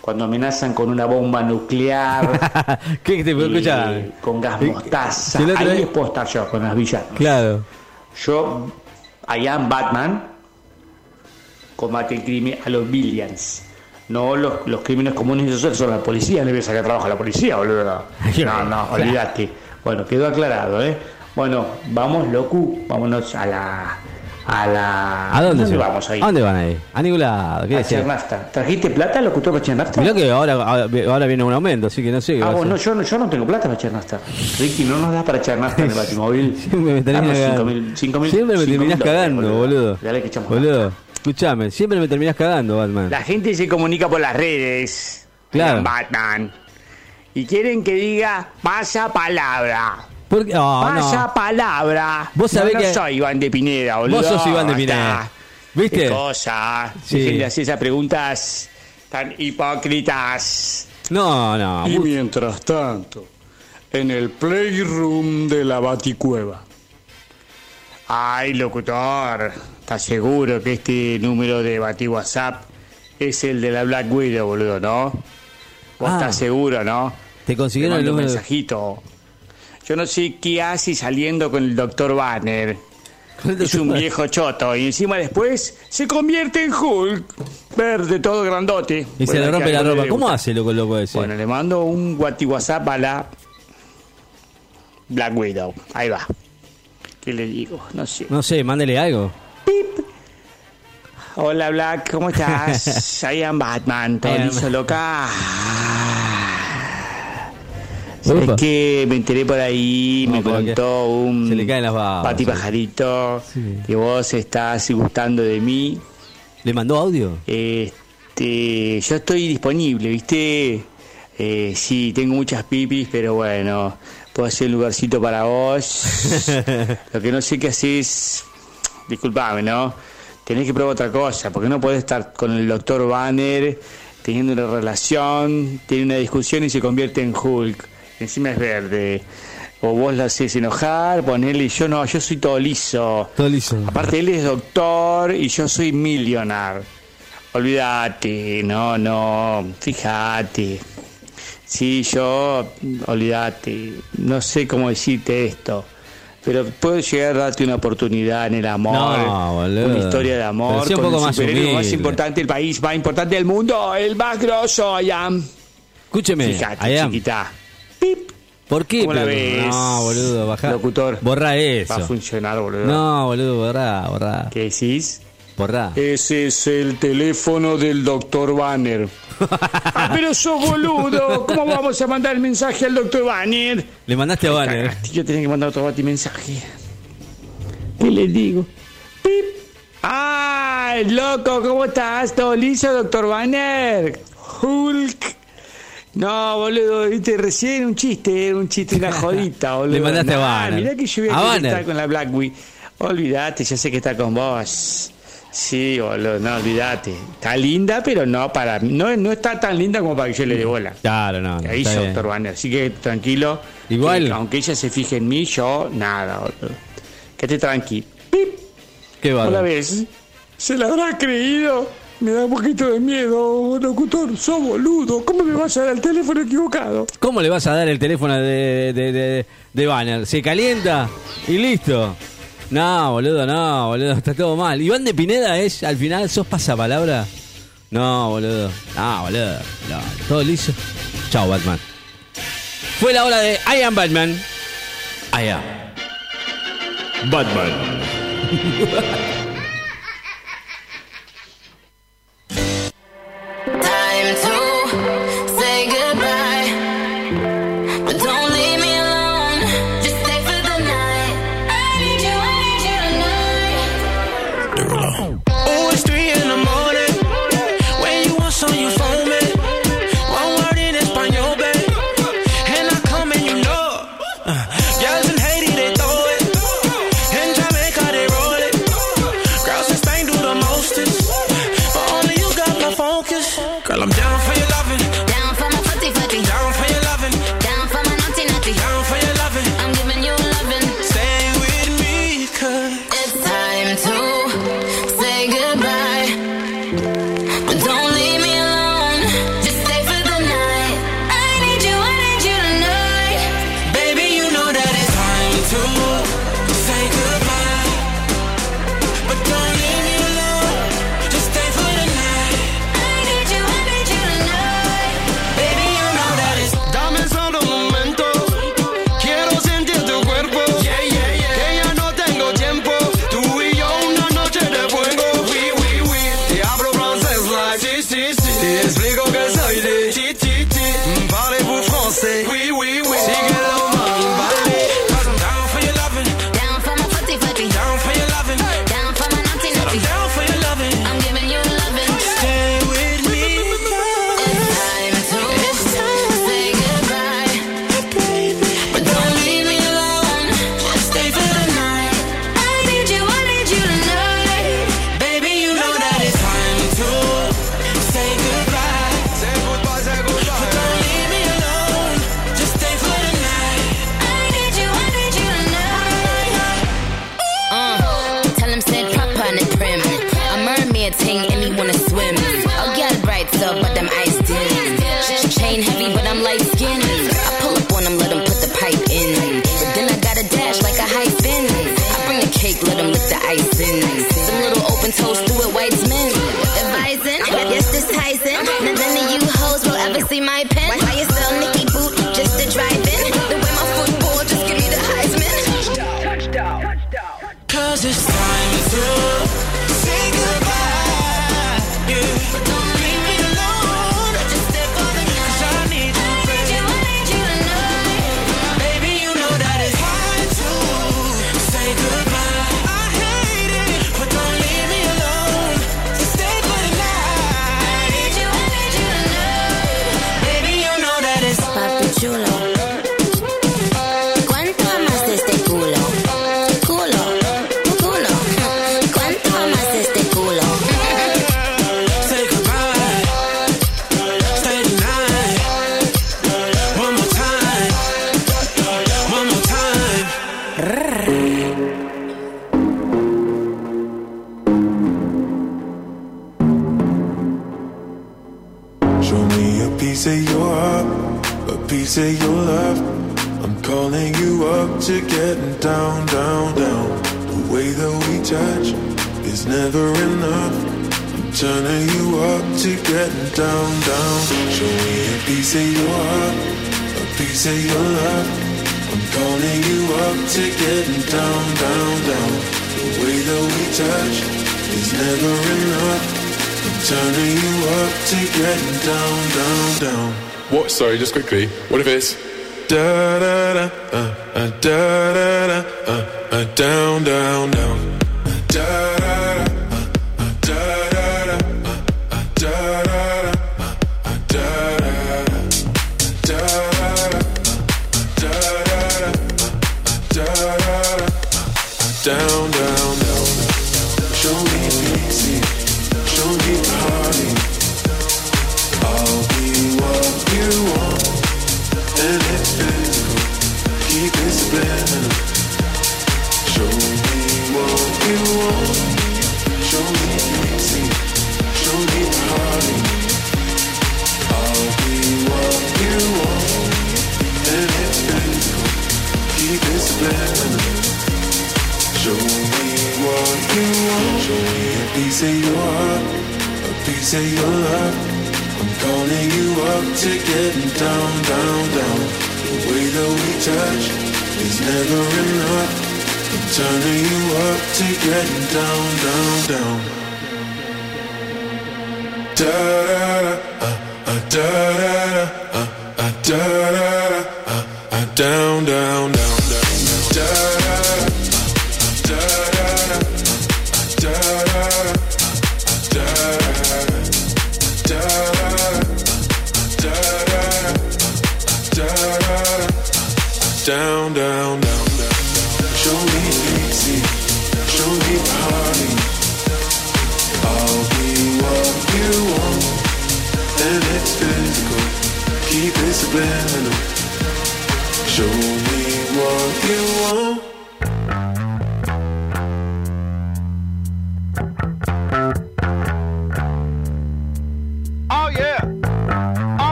cuando amenazan con una bomba nuclear, ¿Qué te puedo y con gas Eh, mostaza. si Ahí les puedo estar yo con las villanos. Claro. Yo, allá en Batman, combate el crimen a los billions. No los, los crímenes comunes, esos son la policía, le voy a sacar trabajo a la policía, boludo. No, no, olvídate. Bueno, quedó aclarado, ¿eh? Bueno, vamos, locu, vámonos a la... A la... ¿A dónde, vamos ahí? ¿A dónde van ahí? A ningún lado. ¿Qué A? Chernasta. ¿Trajiste plata, locutor, para Chernasta? Mirá que ahora, ahora viene un aumento, así que no sé qué Ah, vos no, yo, no, yo no tengo plata para Chernasta. Ricky, no nos das para Chernasta en el batimóvil. Siempre me terminás cagando. Siempre me terminás cagando, boludo. Dale que echamos Boludo, escuchame, siempre me terminás cagando, Batman. La gente se comunica por las redes. Claro. Batman. Y quieren que diga pasa palabra. ¿Por qué? Oh, pasa no. palabra. Vos sabés no, no que- soy Iván de Pineda, boludo. Vos sos Iván de. Pineda. ¿Viste? Qué cosa. Sí. Dejen de hacer esas preguntas tan hipócritas. No, no. Y mientras tanto, en el playroom de la Baticueva. Ay, locutor. ¿Estás seguro que este número de Bati WhatsApp es el de la Black Widow, boludo, no? ¿Vos Ah. estás seguro, no? Te consiguieron Te el un de- mensajito. Yo no sé qué hace saliendo con el doctor Banner. Es un viejo choto y encima después se convierte en Hulk. Verde, todo grandote. Y se le rompe la ropa. ¿Cómo hace loco loco ese? Bueno, le mando un guati WhatsApp a la Black Widow. Ahí va. ¿Qué le digo? No sé. No sé, mándele algo. Hola Black, ¿cómo estás? I am Batman, todo liso loca. ¿Sabes Upa. qué? Me enteré por ahí, No, me contó un Se le caen las babas. Pati Pajarito Sí. que vos estás gustando de mí. ¿Le mandó audio? Este, yo estoy disponible, ¿viste? Eh, sí, tengo muchas pipis, pero bueno, puedo hacer un lugarcito para vos. Lo que no sé qué haces, disculpame, ¿no? Tenés que probar otra cosa, porque no podés estar con el doctor Banner teniendo una relación, tiene una discusión y se convierte en Hulk. Encima es verde. O vos la haces enojar, ponele, yo no, yo soy todo liso. Todo liso. Aparte él es doctor y yo soy millonar. Olvídate, no, no, fíjate. Sí, yo, olvídate, no sé cómo decirte esto, pero puedo llegar a darte una oportunidad en el amor, No, una historia de amor, un poco más importante del país, más importante del mundo, el más grosso, Ian. Escúcheme, Fíjate, chiquita. ¿Por qué? ¿Cómo la pero- ves? No, boludo, bajá. Locutor. Borra Va a eso. funcionar, boludo. No, boludo, borra, borra. ¿Qué decís? Borra. Ese es el teléfono del doctor Banner. ah, pero sos boludo. ¿Cómo vamos a mandar el mensaje al doctor Banner? Le mandaste a Banner. Cagaste, Yo tenía que mandar otro bati mensaje. ¿Qué le digo? ¡Pip! ¡Ay, loco! ¿Cómo estás? ¿Todo liso, doctor Banner? Hulk. No, boludo, viste, recién un chiste, un chiste, una jodita, boludo. Le mandaste a Banner. Mirá que yo voy A estar con la Blackwing. Olvídate, ya sé que está con vos. Sí, boludo, no, olvídate. Está linda, pero no para mí. No, no está tan linda como para que yo le dé bola. Claro, no. Ahí hizo Banner, así que tranquilo. Igual. Que aunque ella se fije en mí, yo nada, boludo. Quédate tranqui. Qué ¿Cómo la bárbaro. ves? ¿Se la habrá creído? Me da un poquito de miedo, locutor. Sos boludo. ¿Cómo me vas a dar el teléfono equivocado? ¿Cómo le vas a dar el teléfono de, de, de, de Banner? Se calienta y listo. No, boludo, no, boludo, está todo mal. Iván de Pineda es, al final, sos pasapalabra. No, boludo. No, boludo. No, todo liso. Chao, Batman. Fue la hora de I am Batman. I am. Batman.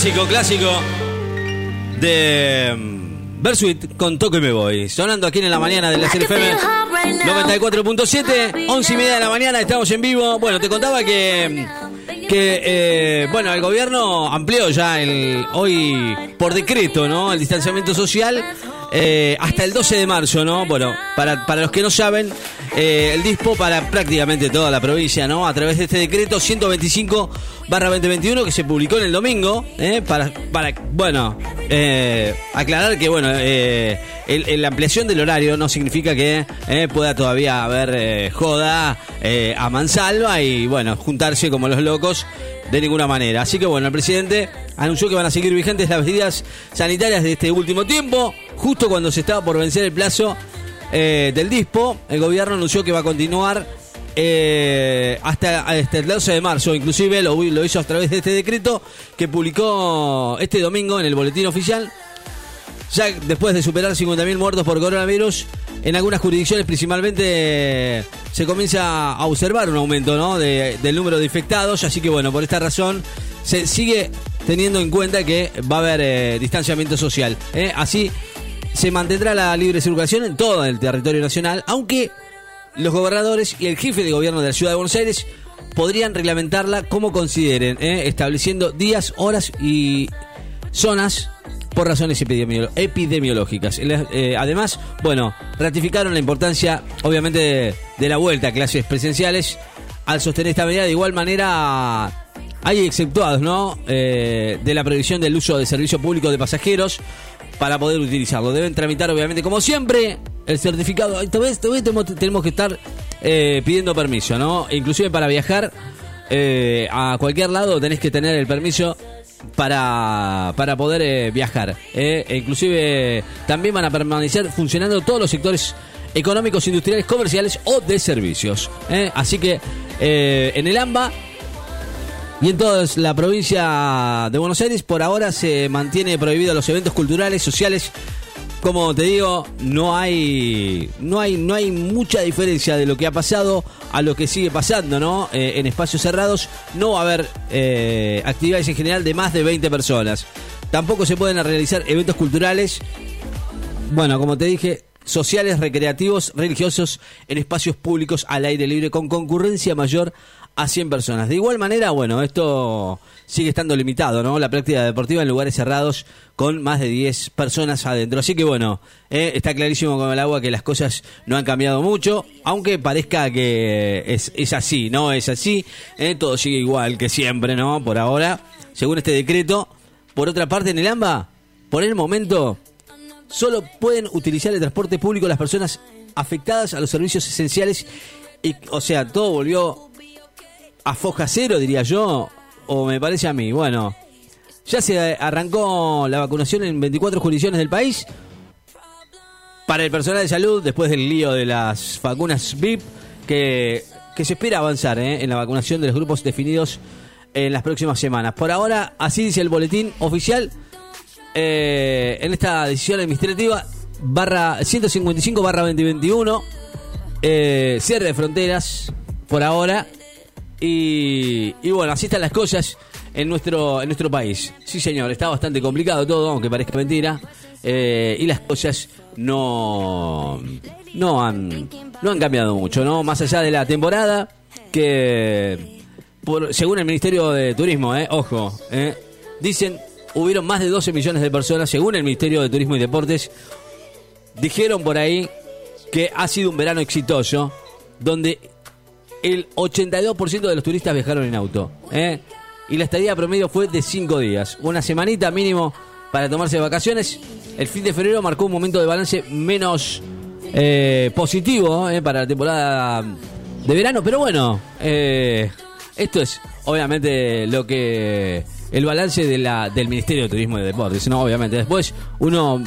clásico, clásico de mm, Versuit con Toco y Me Voy. Sonando aquí en la mañana de la FM 94.7, 11 y media de la mañana, estamos en vivo. Bueno, te contaba que, mm, que eh, bueno, el gobierno amplió ya el, hoy por decreto, ¿no? El distanciamiento social eh, hasta el 12 de marzo, ¿no? Bueno, para, para los que no saben, eh, el dispo para prácticamente toda la provincia, ¿no? A través de este decreto 125/2021 que se publicó en el domingo, ¿eh? para, bueno, eh, aclarar que, bueno, la ampliación del horario no significa que pueda todavía haber joda a mansalva y, bueno, juntarse como los locos de ninguna manera. Así que bueno, el presidente anunció que van a seguir vigentes las medidas sanitarias de este último tiempo, justo cuando se estaba por vencer el plazo eh, del DISPO, el gobierno anunció que va a continuar eh, hasta, el 12 de marzo, inclusive lo, hizo a través de este decreto que publicó este domingo en el boletín oficial. Ya después de superar 50.000 muertos por coronavirus, en algunas jurisdicciones principalmente eh, se comienza a observar un aumento ¿no? del número de infectados, así que bueno, por esta razón se sigue teniendo en cuenta que va a haber distanciamiento social. Así se mantendrá la libre circulación en todo el territorio nacional, aunque los gobernadores y el jefe de gobierno de la ciudad de Buenos Aires podrían reglamentarla como consideren, ¿eh? estableciendo días, horas y zonas por razones epidemiológicas. Eh, además, bueno, ratificaron la importancia, obviamente, de, la vuelta a clases presenciales al sostener esta medida. De igual manera, hay exceptuados, ¿no? Eh, de la previsión del uso de servicio público de pasajeros para poder utilizarlo. Deben tramitar, obviamente, como siempre, el certificado. Esta vez, esta vez tenemos, que estar eh, pidiendo permiso, ¿no? Inclusive para viajar eh, a cualquier lado tenés que tener el permiso para, para poder eh, viajar. eh. E inclusive también van a permanecer funcionando todos los sectores económicos, industriales, comerciales o de servicios. eh. Así que en el AMBA y en toda la provincia de Buenos Aires por ahora se mantiene prohibido los eventos culturales, sociales. Como te digo, no hay no hay no hay mucha diferencia de lo que ha pasado a lo que sigue pasando, ¿no? Eh, en espacios cerrados no va a haber eh, actividades en general de más de 20 personas. Tampoco se pueden realizar eventos culturales bueno, como te dije, sociales, recreativos, religiosos en espacios públicos al aire libre con concurrencia mayor a 100 personas. De igual manera, bueno, esto sigue estando limitado, ¿no? La práctica deportiva en lugares cerrados con más de 10 personas adentro. Así que bueno, eh, está clarísimo con el agua que las cosas no han cambiado mucho, aunque parezca que es, así, ¿no? Es así, eh, todo sigue igual que siempre, ¿no? Por ahora, según este decreto. Por otra parte, en el AMBA, por el momento, solo pueden utilizar el transporte público las personas afectadas a los servicios esenciales. Y, o sea, todo volvió a foja cero, diría yo, o me parece a mí. Bueno, ya se arrancó la vacunación en 24 jurisdicciones del país. Para el personal de salud, después del lío de las vacunas VIP, que, se espera avanzar ¿eh? en la vacunación de los grupos definidos en las próximas semanas. Por ahora, así dice el boletín oficial eh, en esta decisión administrativa barra 155 barra 2021 eh, cierre de fronteras por ahora y, y bueno así están las cosas en nuestro en nuestro país. Sí señor está bastante complicado todo aunque parezca mentira. Eh, y las cosas no no han no han cambiado mucho no más allá de la temporada que según el Ministerio de Turismo eh, ojo eh, dicen hubieron más de 12 millones de personas, según el Ministerio de Turismo y Deportes, dijeron por ahí que ha sido un verano exitoso, donde el 82% de los turistas viajaron en auto. ¿eh? Y la estadía promedio fue de 5 días, una semanita mínimo para tomarse vacaciones. El fin de febrero marcó un momento de balance menos eh, positivo ¿eh? para la temporada de verano, pero bueno, eh, esto es obviamente lo que el balance de la, del Ministerio de Turismo y Deportes, ¿no? Obviamente. Después uno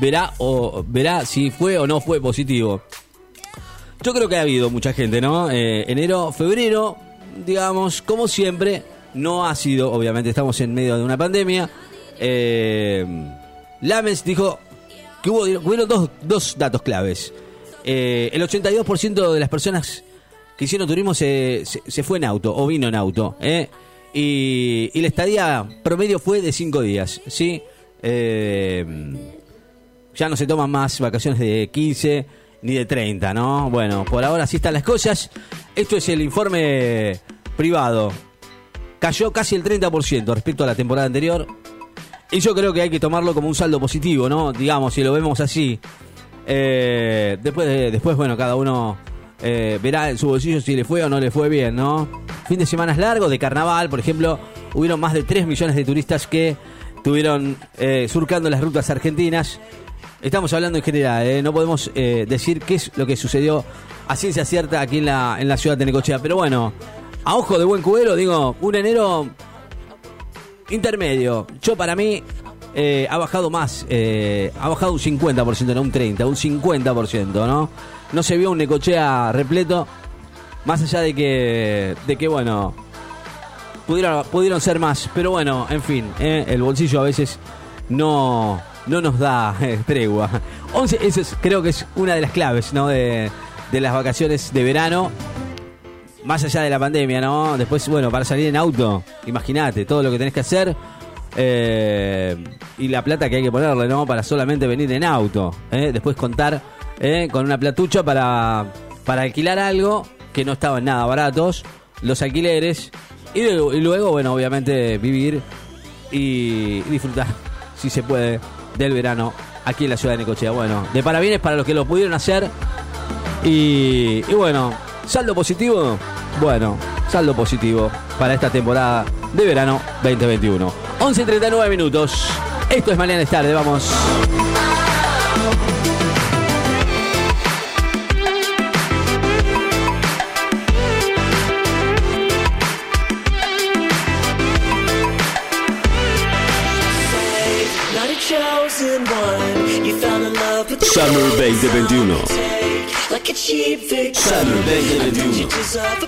verá o verá si fue o no fue positivo. Yo creo que ha habido mucha gente, ¿no? Eh, enero, febrero, digamos, como siempre, no ha sido, obviamente estamos en medio de una pandemia. Eh, Lamens dijo que hubo, hubieron dos, dos datos claves. Eh, el 82% de las personas que hicieron turismo se, se, fue en auto o vino en auto. ¿eh? Y, y la estadía promedio fue de 5 días, ¿sí? Eh, ya no se toman más vacaciones de 15 ni de 30, ¿no? Bueno, por ahora así están las cosas. Esto es el informe privado. Cayó casi el 30% respecto a la temporada anterior. Y yo creo que hay que tomarlo como un saldo positivo, ¿no? Digamos, si lo vemos así. Eh, después, de- después, bueno, cada uno eh, verá en su bolsillo si le fue o no le fue bien, ¿no? Fin de semanas largo de carnaval, por ejemplo, hubieron más de 3 millones de turistas que estuvieron eh, surcando las rutas argentinas. Estamos hablando en general, ¿eh? no podemos eh, decir qué es lo que sucedió a ciencia cierta aquí en la, en la ciudad de Necochea. Pero bueno, a ojo de buen cubero, digo, un enero intermedio. Yo para mí eh, ha bajado más, ha bajado un 50%, no un 30%, un 50%, ¿no? No se vio un Necochea repleto, más allá de que, de que bueno, pudieron, pudieron ser más, pero bueno, en fin, el bolsillo a veces no, no nos da eh, tregua. 11, eso es, creo que es una de las claves, ¿no? De, de las vacaciones de verano. Más allá de la pandemia, ¿no? Después, bueno, para salir en auto, imagínate todo lo que tenés que hacer. eh, y la plata que hay que ponerle, ¿no? Para solamente venir en auto. ¿eh? Después contar ¿eh? con una platucha para, para alquilar algo que no estaban nada baratos. Los alquileres. Y, y luego, bueno, obviamente vivir y disfrutar, si se puede, del verano aquí en la ciudad de Necochea. Bueno, de parabienes para los que lo pudieron hacer. Y, y bueno, saldo positivo. Bueno, saldo positivo para esta temporada de verano 2021. 11 y 39 minutos. Esto es Mañana es tarde, vamos. Summer 2021. like a cheap victim. Summer 2021. You deserve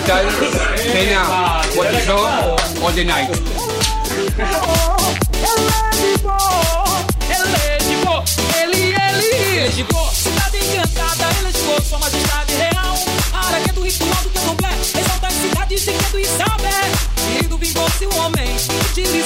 hospital, pena, what is all, all the night. Ele, e. E o homem, utiliza.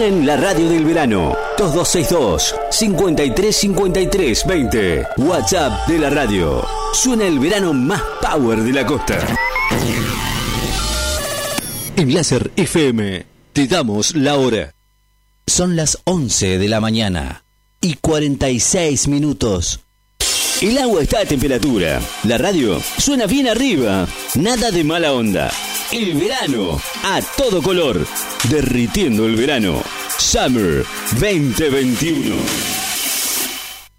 Suena en la radio del verano. 2262 53 53 20. WhatsApp de la radio. Suena el verano más power de la costa. En Láser FM te damos la hora. Son las 11 de la mañana y 46 minutos. El agua está a temperatura. La radio suena bien arriba. Nada de mala onda. El verano a todo color. Derritiendo el verano. Summer 2021.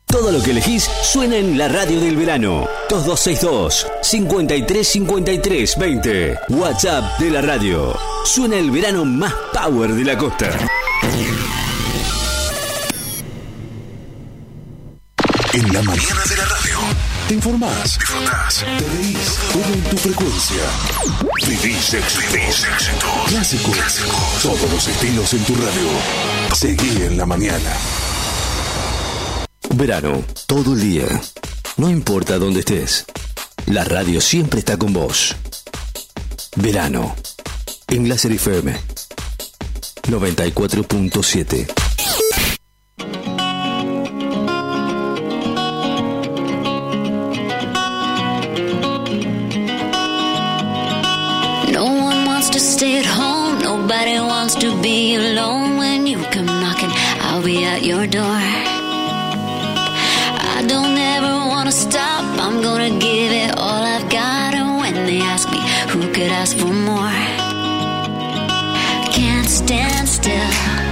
Todo lo que elegís suena en la radio del verano. 2262 53 53 20. WhatsApp de la radio. Suena el verano más power de la costa. En la mañana de la radio. Te informás, disfrutás, te reís, todo en tu frecuencia. Vivís éxitos. Clásicos. Todos los estilos en tu radio. Seguí en la mañana. Verano, todo el día. No importa dónde estés. La radio siempre está con vos. Verano. En Láser FM. 94.7. stay at home. Nobody wants to be alone. When you come knocking, I'll be at your door. I don't ever want to stop. I'm gonna give it all I've got. And when they ask me who could ask for more, can't stand still.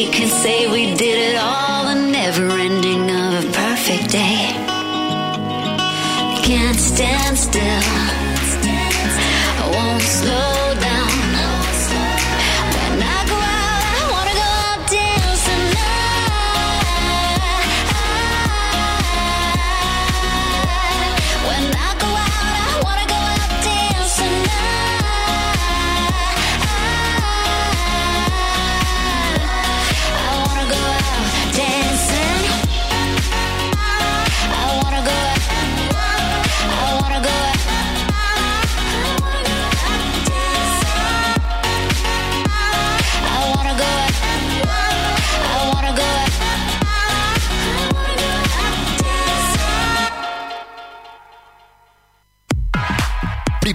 We can say we did it all. The never ending of a perfect day. Can't stand still.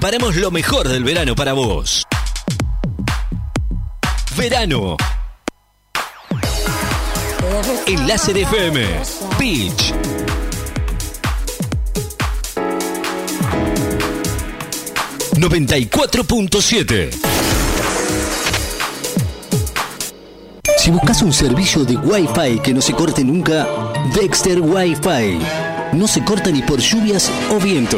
Preparamos lo mejor del verano para vos. Verano. En Láser FM. Beach. ...94.7... Si buscas un servicio de Wi-Fi que no se corte nunca, Dexter Wi-Fi. No se corta ni por lluvias o viento.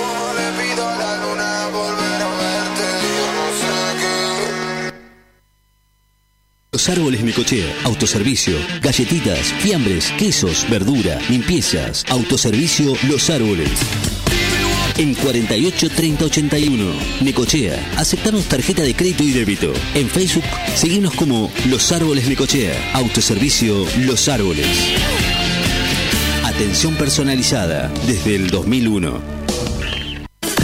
Los árboles Necochea, autoservicio, galletitas, fiambres, quesos, verdura, limpiezas, autoservicio Los Árboles. En 48 30 81, Necochea, aceptamos tarjeta de crédito y débito. En Facebook, seguimos como Los Árboles Necochea, autoservicio Los Árboles. Atención personalizada desde el 2001.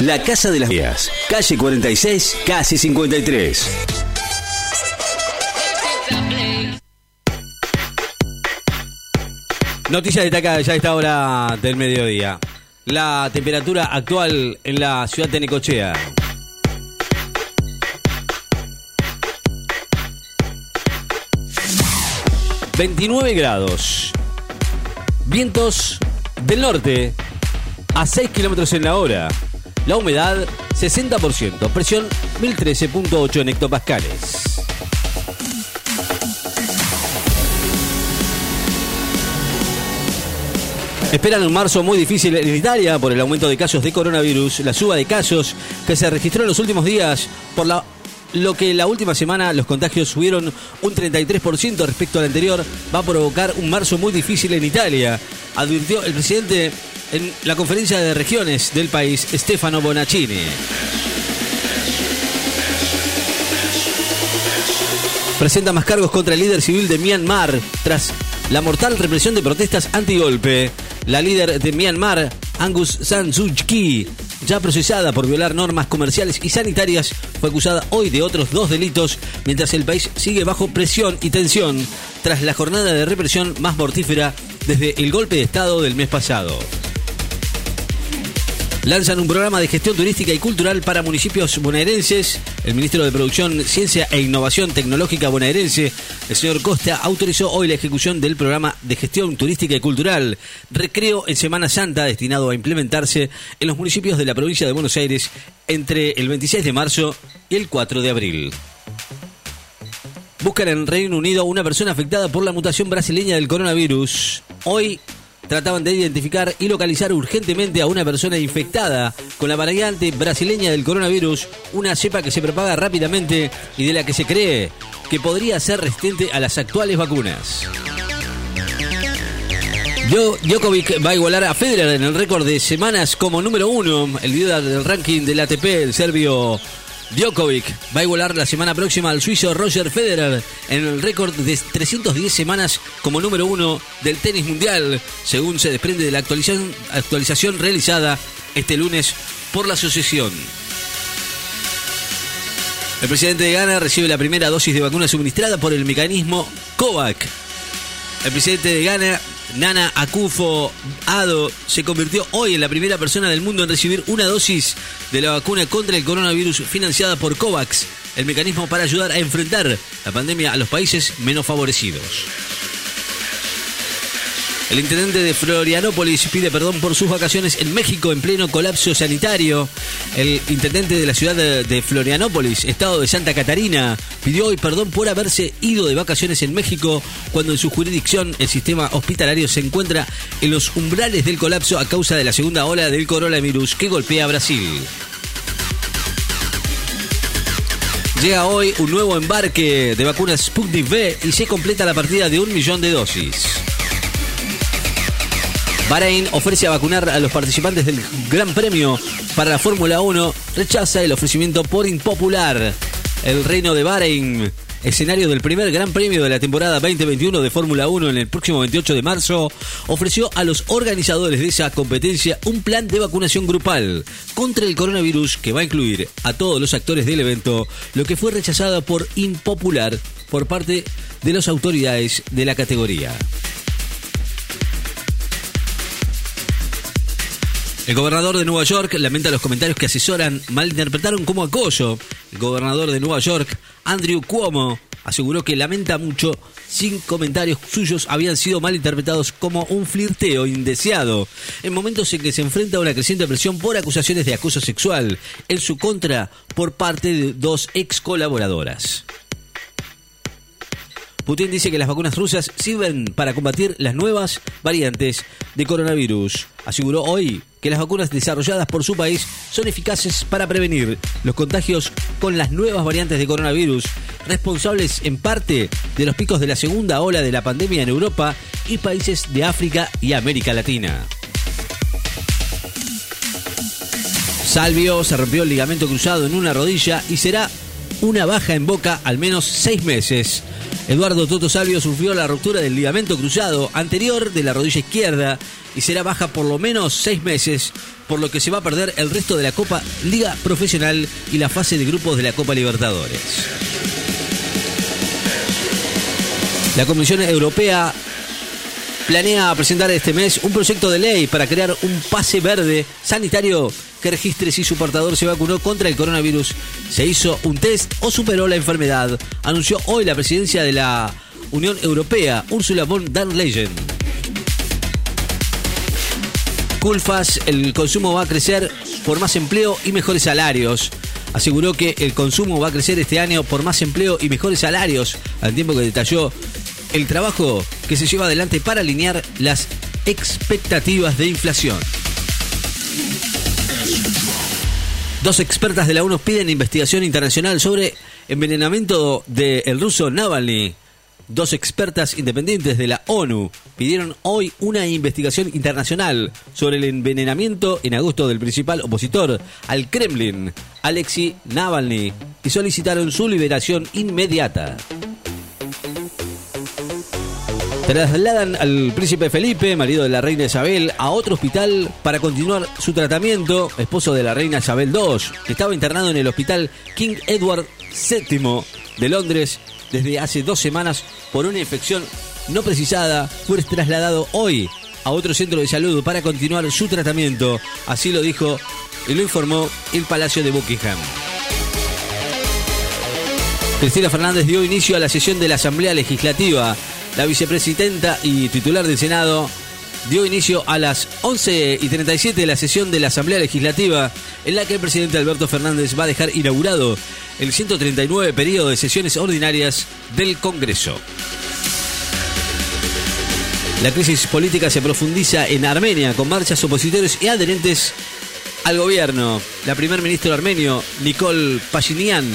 La Casa de las Vías, calle 46, casi 53. Noticias destacadas ya a esta hora del mediodía. La temperatura actual en la ciudad de Necochea. ...29 grados... ...vientos del norte... ...a 6 kilómetros en la hora... ...la humedad 60%... ...presión 1013.8 en hectopascales... Esperan un marzo muy difícil en Italia por el aumento de casos de coronavirus, la suba de casos que se registró en los últimos días. Por lo que la última semana los contagios subieron un 33% respecto al anterior, va a provocar un marzo muy difícil en Italia, advirtió el presidente en la conferencia de regiones del país, Stefano Bonaccini. presenta más cargos contra el líder civil de Myanmar tras la mortal represión de protestas antigolpe. La líder de Myanmar, Angus San Suu Kyi, ya procesada por violar normas comerciales y sanitarias, fue acusada hoy de otros dos delitos, mientras el país sigue bajo presión y tensión tras la jornada de represión más mortífera desde el golpe de Estado del mes pasado. Lanzan un programa de gestión turística y cultural para municipios bonaerenses. El ministro de Producción, Ciencia e Innovación Tecnológica bonaerense, el señor Costa, autorizó hoy la ejecución del programa de gestión turística y cultural Recreo en Semana Santa, destinado a implementarse en los municipios de la provincia de Buenos Aires entre el 26 de marzo y el 4 de abril. Buscan en Reino Unido una persona afectada por la mutación brasileña del coronavirus. Hoy trataban de identificar y localizar urgentemente a una persona infectada con la variante brasileña del coronavirus, una cepa que se propaga rápidamente y de la que se cree que podría ser resistente a las actuales vacunas. Djo- Djokovic va a igualar a Federer en el récord de semanas como número uno. El líder del ranking del ATP, el serbio Djokovic, va a igualar la semana próxima al suizo Roger Federer en el récord de 310 semanas como número uno del tenis mundial, según se desprende de la actualización, realizada este lunes por la asociación. El presidente de Ghana recibe la primera dosis de vacuna suministrada por el mecanismo COVAC. El presidente de Ghana, Nana Akufo Ado, se convirtió hoy en la primera persona del mundo en recibir una dosis de la vacuna contra el coronavirus financiada por COVAX, el mecanismo para ayudar a enfrentar la pandemia a los países menos favorecidos. El intendente de Florianópolis pide perdón por sus vacaciones en México en pleno colapso sanitario. El intendente de la ciudad de, Florianópolis, estado de Santa Catarina, pidió hoy perdón por haberse ido de vacaciones en México cuando en su jurisdicción el sistema hospitalario se encuentra en los umbrales del colapso a causa de la segunda ola del coronavirus que golpea a Brasil. Llega hoy un nuevo embarque de vacunas Sputnik V y se completa la partida de un millón de dosis. Bahrein ofrece a vacunar a los participantes del Gran Premio para la Fórmula 1, rechaza el ofrecimiento por impopular. El Reino de Bahrein, escenario del primer Gran Premio de la temporada 2021 de Fórmula 1 en el próximo 28 de marzo, ofreció a los organizadores de esa competencia un plan de vacunación grupal contra el coronavirus que va a incluir a todos los actores del evento, lo que fue rechazado por impopular por parte de las autoridades de la categoría. El gobernador de Nueva York lamenta los comentarios que asesoran malinterpretaron como acoso. El gobernador de Nueva York, Andrew Cuomo, aseguró que lamenta mucho sin comentarios suyos habían sido malinterpretados como un flirteo indeseado en momentos en que se enfrenta a una creciente presión por acusaciones de acoso sexual en su contra por parte de dos ex colaboradoras. Putin dice que las vacunas rusas sirven para combatir las nuevas variantes de coronavirus. Aseguró hoy que las vacunas desarrolladas por su país son eficaces para prevenir los contagios con las nuevas variantes de coronavirus, responsables en parte de los picos de la segunda ola de la pandemia en Europa y países de África y América Latina. Salvio se rompió el ligamento cruzado en una rodilla y será una baja en boca al menos seis meses. Eduardo Toto Salvio sufrió la ruptura del ligamento cruzado anterior de la rodilla izquierda y será baja por lo menos seis meses, por lo que se va a perder el resto de la Copa Liga Profesional y la fase de grupos de la Copa Libertadores. La Comisión Europea planea presentar este mes un proyecto de ley para crear un pase verde sanitario que registre si su portador se vacunó contra el coronavirus, se hizo un test o superó la enfermedad, anunció hoy la presidencia de la Unión Europea, Ursula von der Leyen. Culfas, el consumo va a crecer por más empleo y mejores salarios. Aseguró que el consumo va a crecer este año por más empleo y mejores salarios, al tiempo que detalló el trabajo que se lleva adelante para alinear las expectativas de inflación. Dos expertas de la ONU piden investigación internacional sobre envenenamiento del ruso Navalny. Dos expertas independientes de la ONU pidieron hoy una investigación internacional sobre el envenenamiento en agosto del principal opositor al Kremlin, Alexei Navalny, y solicitaron su liberación inmediata. Trasladan al príncipe Felipe, marido de la reina Isabel, a otro hospital para continuar su tratamiento, esposo de la reina Isabel II, que estaba internado en el hospital King Edward VII de Londres desde hace dos semanas por una infección no precisada, fue trasladado hoy a otro centro de salud para continuar su tratamiento. Así lo dijo y lo informó el Palacio de Buckingham. Cristina Fernández dio inicio a la sesión de la Asamblea Legislativa. La vicepresidenta y titular del Senado dio inicio a las 11 y 37 de la sesión de la Asamblea Legislativa, en la que el presidente Alberto Fernández va a dejar inaugurado el 139 periodo de sesiones ordinarias del Congreso. La crisis política se profundiza en Armenia con marchas opositores y adherentes al gobierno. La primer ministro armenio, Nicole Pashinyan,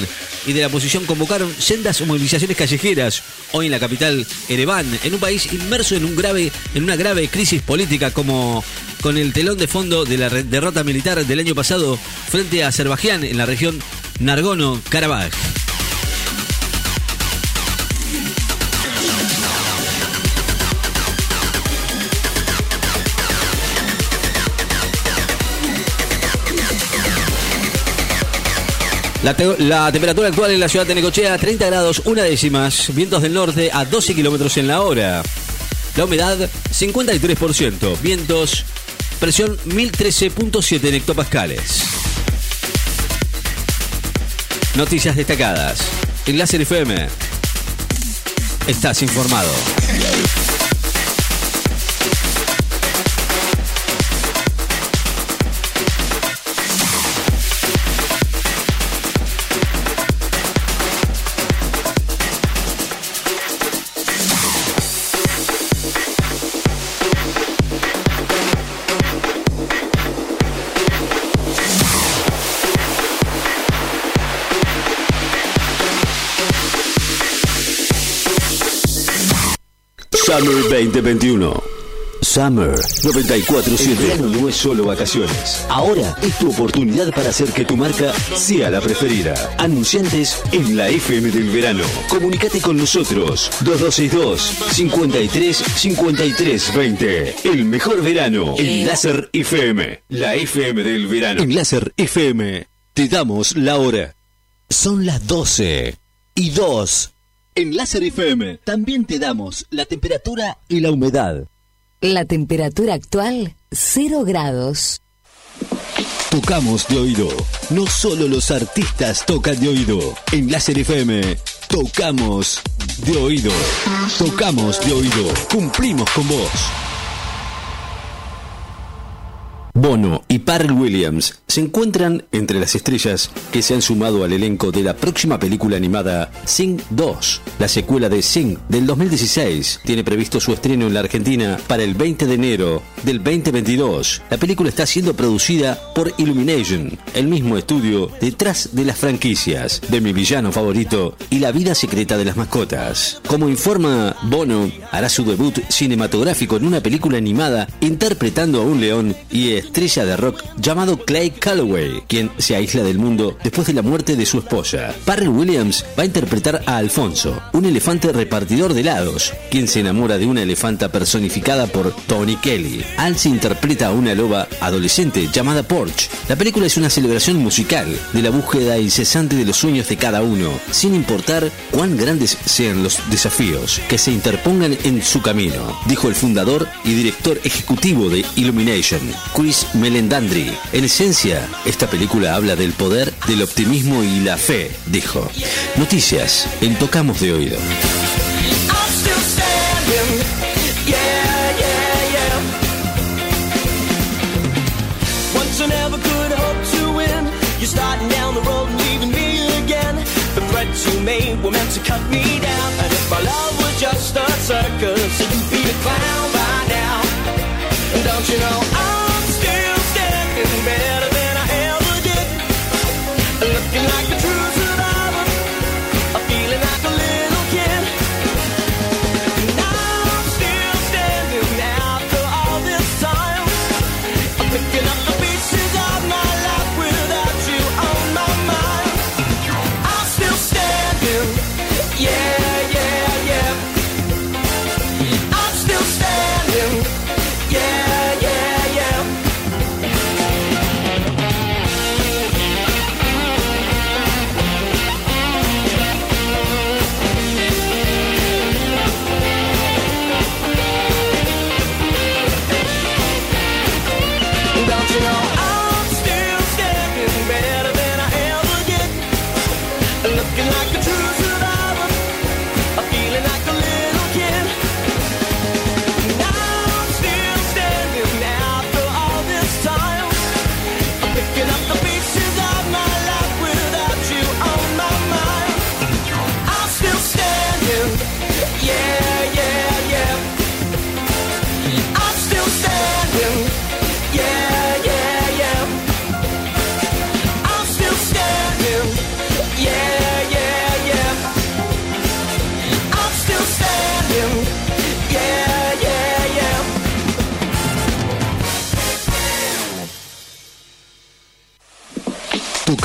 y de la oposición convocaron sendas movilizaciones callejeras hoy en la capital Ereván, en un país inmerso en un grave en una grave crisis política como con el telón de fondo de la derrota militar del año pasado frente a Azerbaiyán en la región Nagorno-Karabaj. La, te- la temperatura actual en la ciudad de Necochea, 30 grados, una décimas, vientos del norte a 12 kilómetros en la hora. La humedad, 53%, vientos, presión 1013.7 en hectopascales. Noticias destacadas. En Láser FM. Estás informado. Summer 2021. Summer 947. El verano no es solo vacaciones. Ahora es tu oportunidad para hacer que tu marca sea la preferida. Anunciantes en la FM del verano. Comunicate con nosotros. 2262 53 53 20. El mejor verano en Láser FM. La FM del verano. En Láser FM te damos la hora. Son las 12 y 2. En Láser FM también te damos la temperatura y la humedad. La temperatura actual, 0 grados. Tocamos de oído. No solo los artistas tocan de oído. En Láser FM, tocamos de oído. Tocamos de oído. Cumplimos con vos. Bono y Parrell Williams se encuentran entre las estrellas que se han sumado al elenco de la próxima película animada Sing 2. La secuela de Sing del 2016 tiene previsto su estreno en la Argentina para el 20 de enero del 2022. La película está siendo producida por Illumination, el mismo estudio detrás de las franquicias de mi villano favorito y la vida secreta de las mascotas. Como informa Bono, hará su debut cinematográfico en una película animada interpretando a un león y estrella de rock llamado Clay Calloway, quien se aísla del mundo después de la muerte de su esposa. Parry Williams va a interpretar a Alfonso, un elefante repartidor de helados, quien se enamora de una elefanta personificada por Tony Kelly. Al se interpreta a una loba adolescente llamada Porch. La película es una celebración musical de la búsqueda incesante de los sueños de cada uno, sin importar cuán grandes sean los desafíos que se interpongan en su camino, dijo el fundador y director ejecutivo de Illumination, Chris Melendandri. En esencia, esta película habla del poder, del optimismo y la fe, dijo. Noticias en Tocamos de Oído. You made were meant to cut me down. And if my love was just a circus, you'd be a clown by now. Don't you know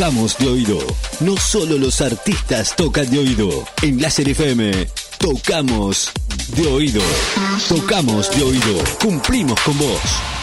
tocamos de oído. No solo los artistas tocan de oído. En Blaser FM, tocamos de oído. Tocamos de oído. Cumplimos con vos.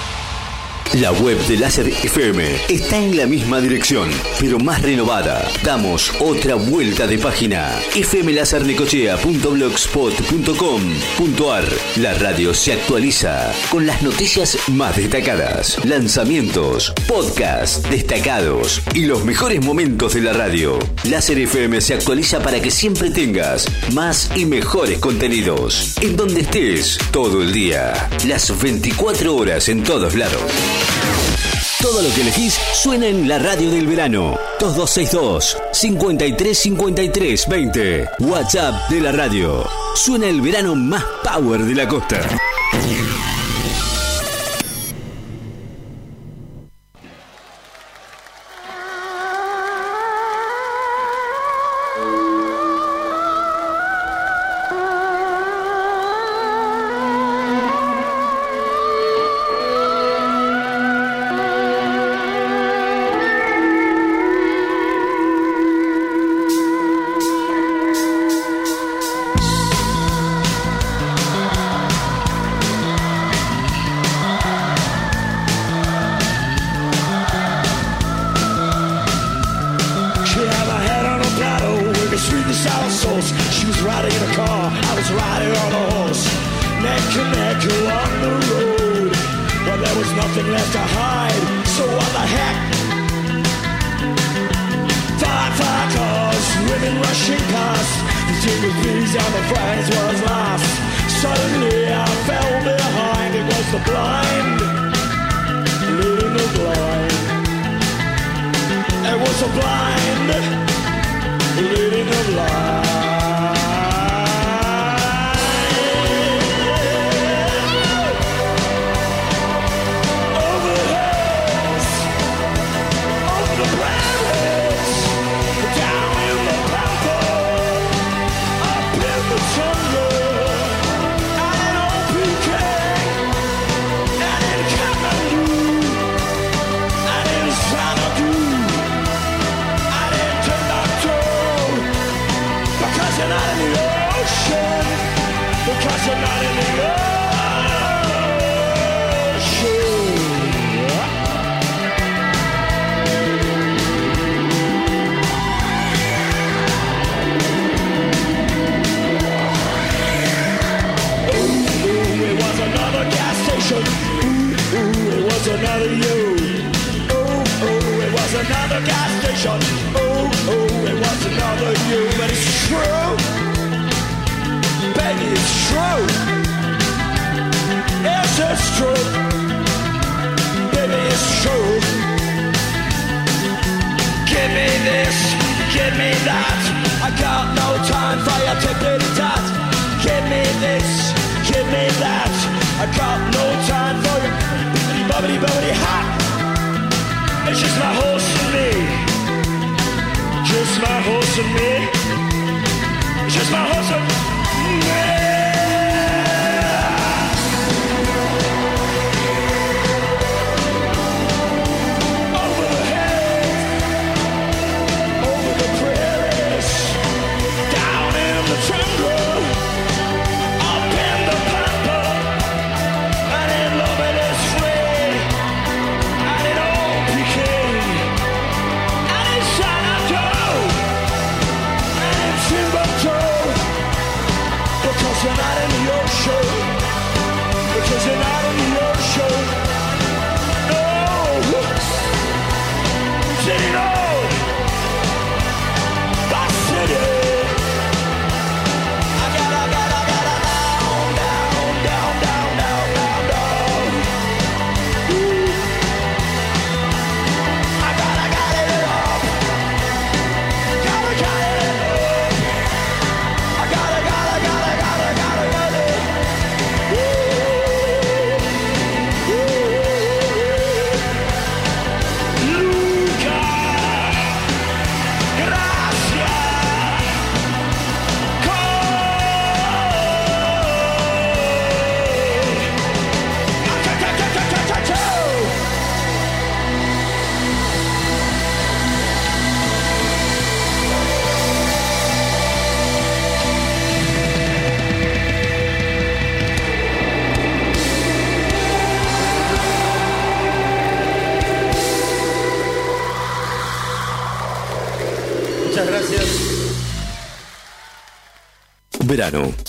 La web de Láser FM está en la misma dirección, pero más renovada. Damos otra vuelta de página. fmlasernecochea.blogspot.com.ar La radio se actualiza con las noticias más destacadas, lanzamientos, podcasts destacados y los mejores momentos de la radio. Láser FM se actualiza para que siempre tengas más y mejores contenidos en donde estés todo el día, las 24 horas en todos lados. Todo lo que elegís suena en la radio del verano. 2262 5353 20. WhatsApp de la radio. Suena el verano más power de la costa.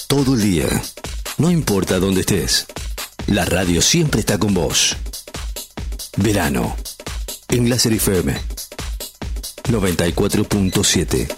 Todo el día. No importa dónde estés. La radio siempre está con vos. Verano. En Láser FM. 94.7.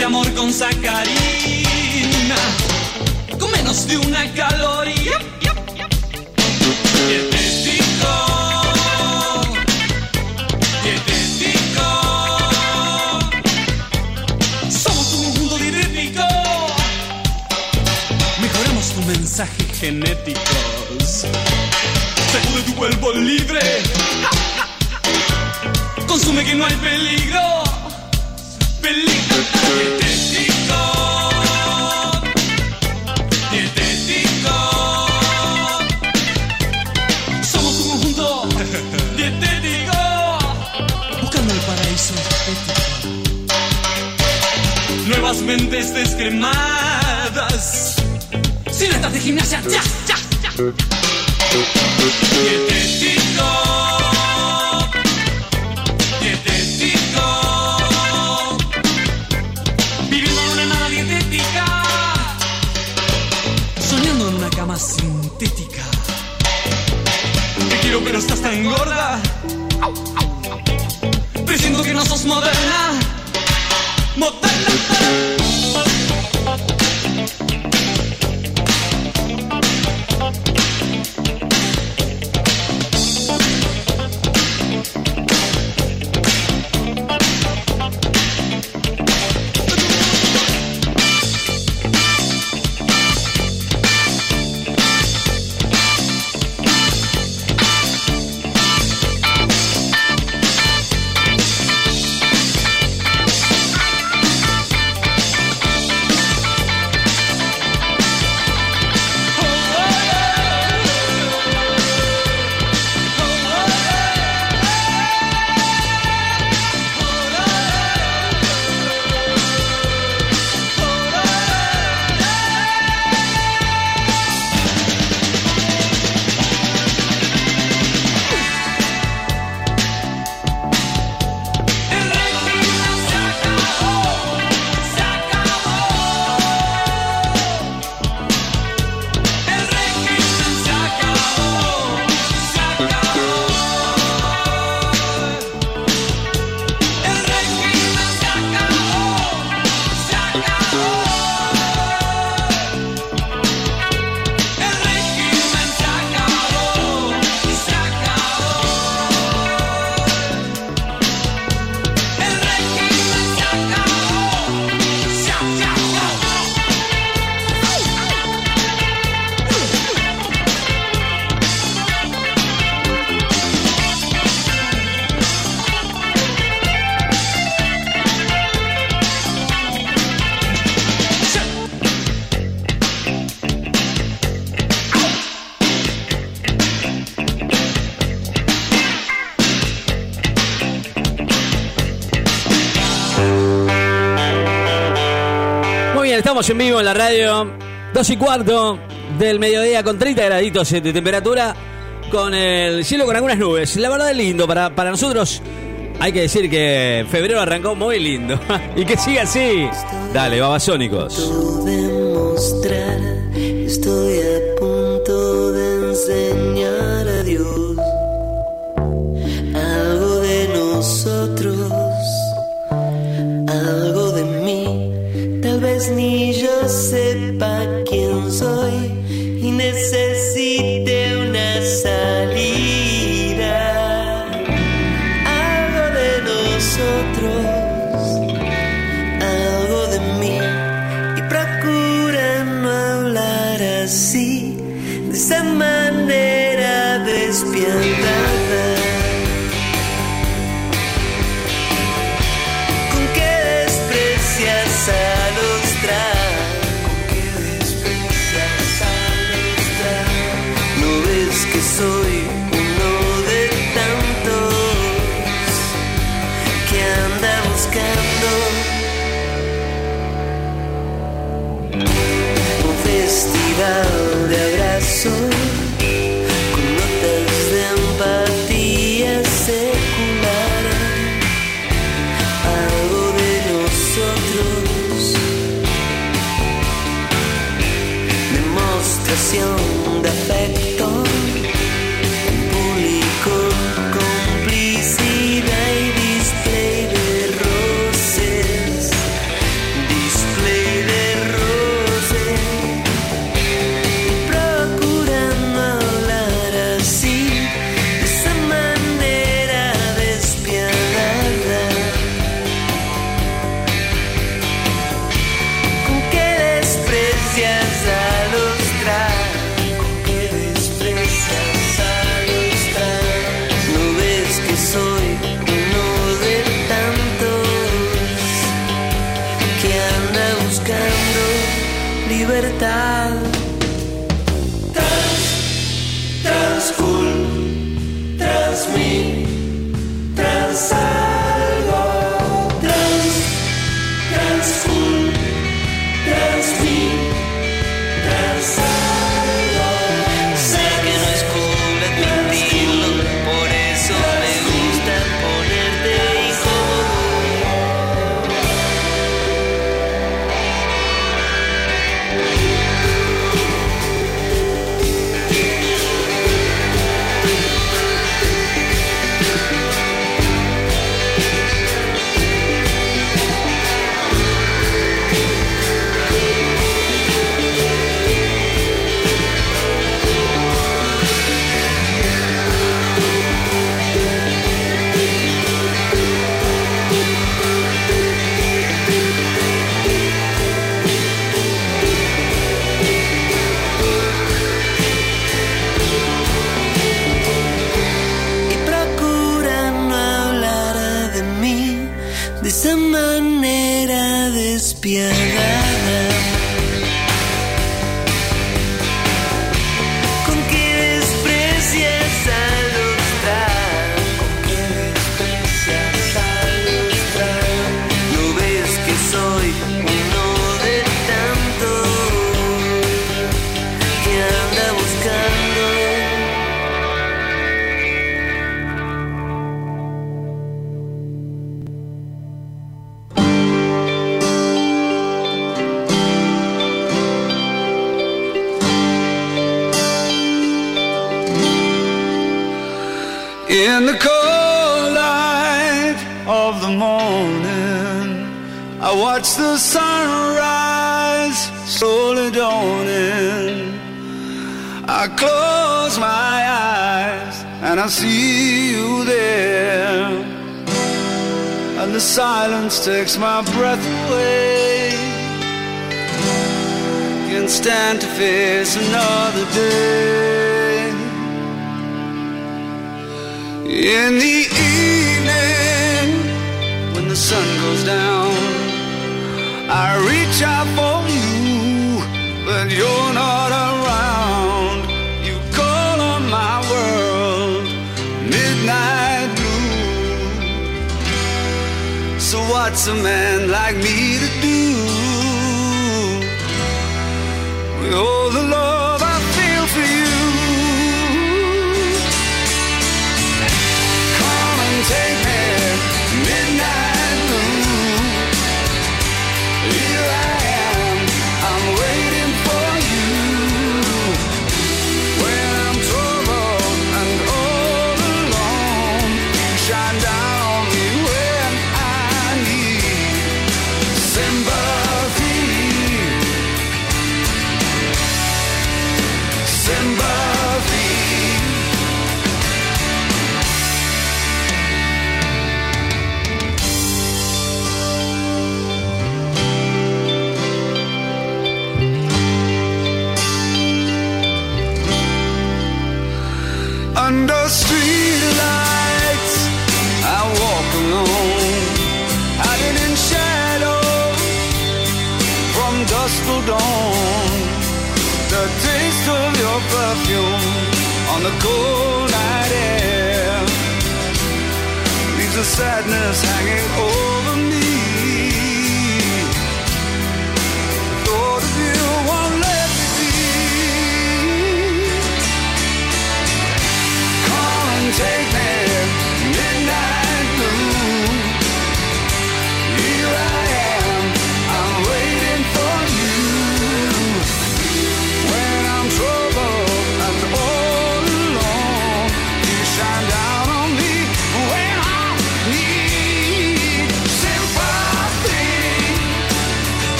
de amor con sacarina. Con menos de una caloría. Dietético. Dietético. Somos un conjunto dietético. Mejoramos tu mensaje genéticos. Sacude tu cuerpo libre. Consume que no hay peligro. Mentes descremadas. De gimnasia, ya, ya, ya. Estamos en vivo en la radio. Dos y cuarto del mediodía con 30 graditos de temperatura. Con el cielo con algunas nubes. La verdad es lindo. Para, para nosotros hay que decir que febrero arrancó muy lindo. y que siga así. Dale, babasónicos.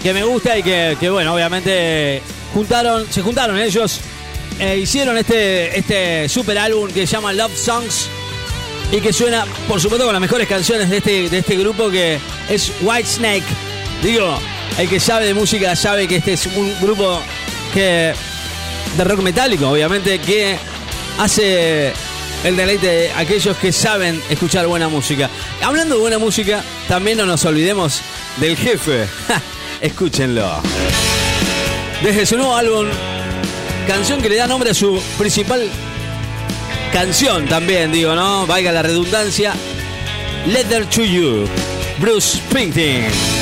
Que, me gusta y que, bueno, obviamente juntaron, se juntaron ellos, e hicieron este, este super álbum que se llama Love Songs y que suena, por supuesto, con las mejores canciones de este, de este grupo que es White Snake. Digo, el que sabe de música sabe que este es un grupo que de rock metálico, obviamente, que hace el deleite de aquellos que saben escuchar buena música. Hablando de buena música, también no nos olvidemos del jefe. Escúchenlo. Desde su nuevo álbum, canción que le da nombre a su principal canción también, digo, ¿no? Valga la redundancia. Letter to You, Bruce Springsteen.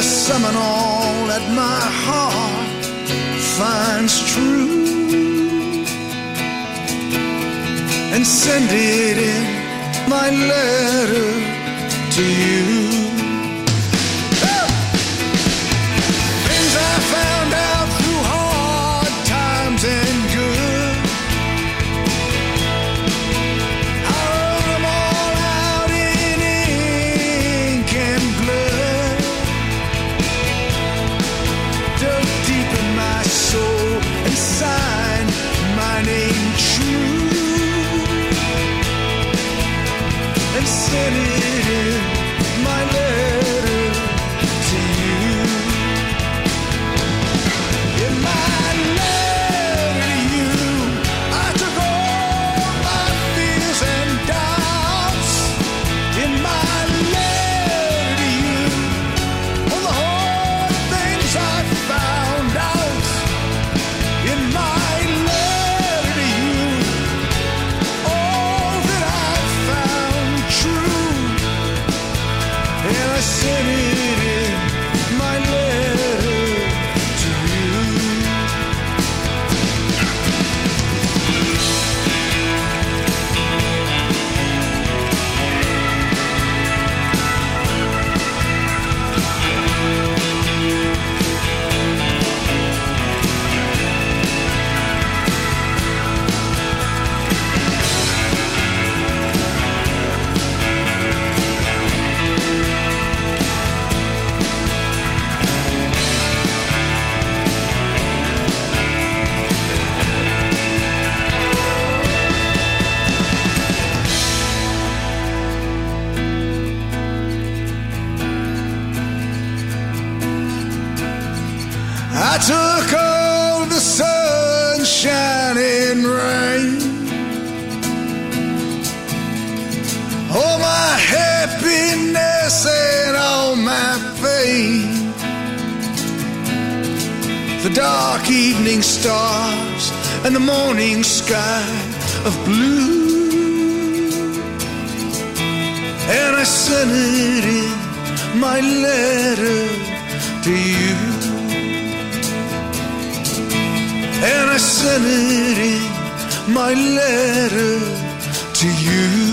Summon all that my heart finds true and send it in my letter to you. Evening stars and the morning sky of blue, and I sent it in my letter to you. and I sent it in my letter to you.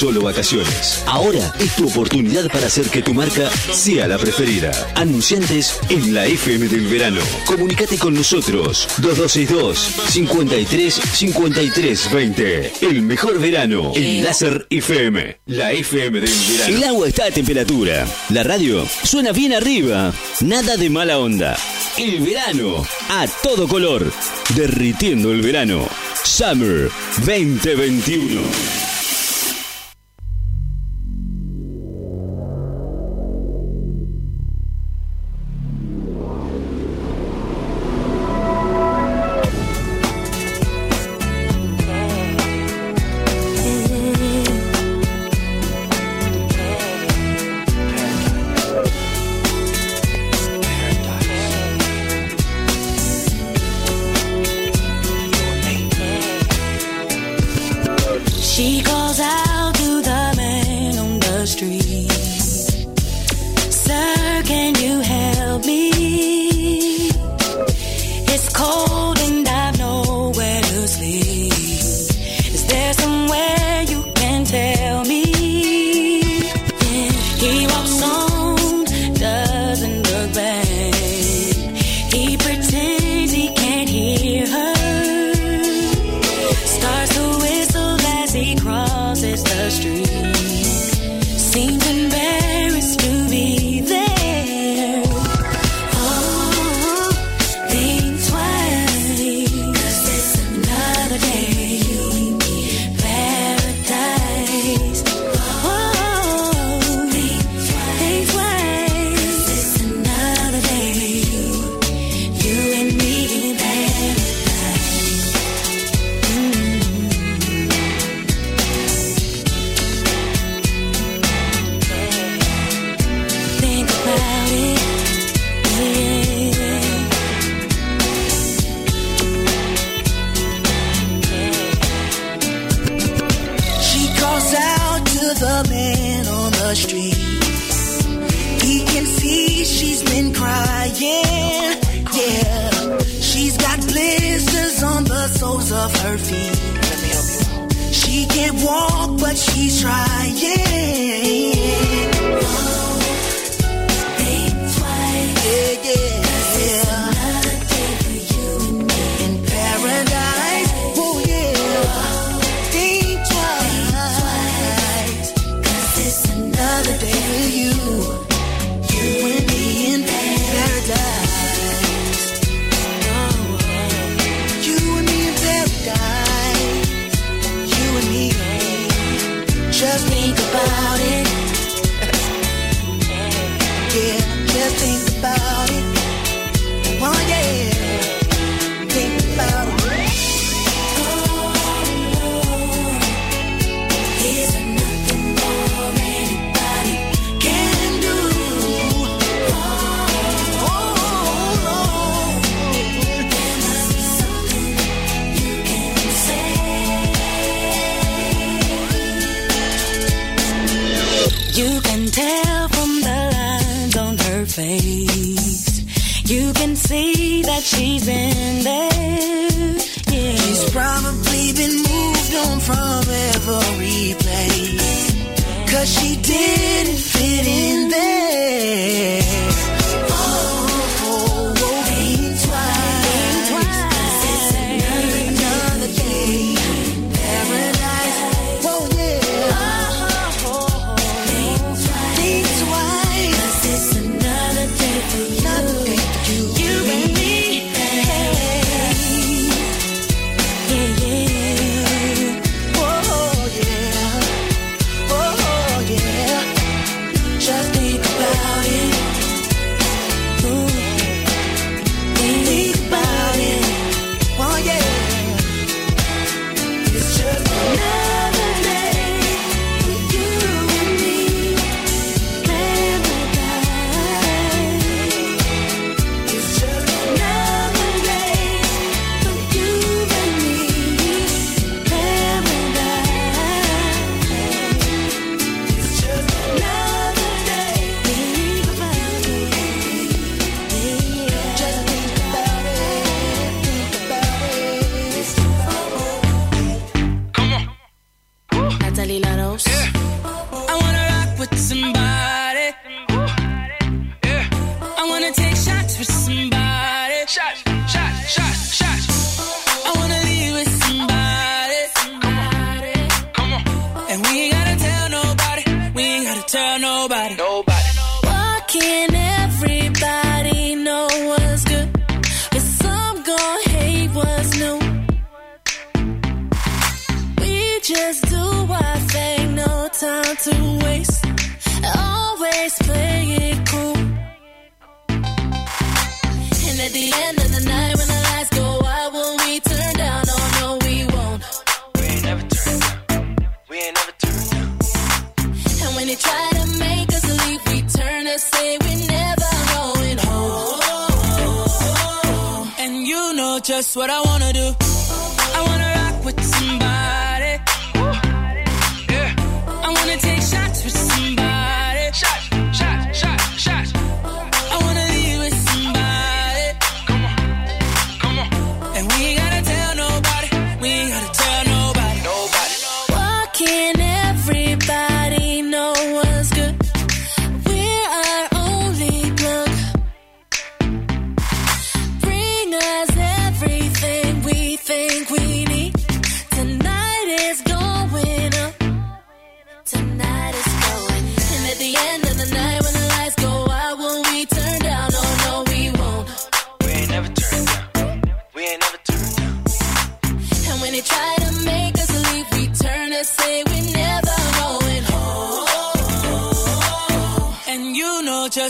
solo vacaciones. Ahora es tu oportunidad para hacer que tu marca sea la preferida. Anunciantes en la FM del verano. Comunicate con nosotros 2262 53 53 20. El mejor verano en eh. Láser FM. La FM del verano. El agua está a temperatura. La radio suena bien arriba. Nada de mala onda. El verano a todo color. Derritiendo el verano. Summer 2021.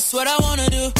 Just what I wanna do.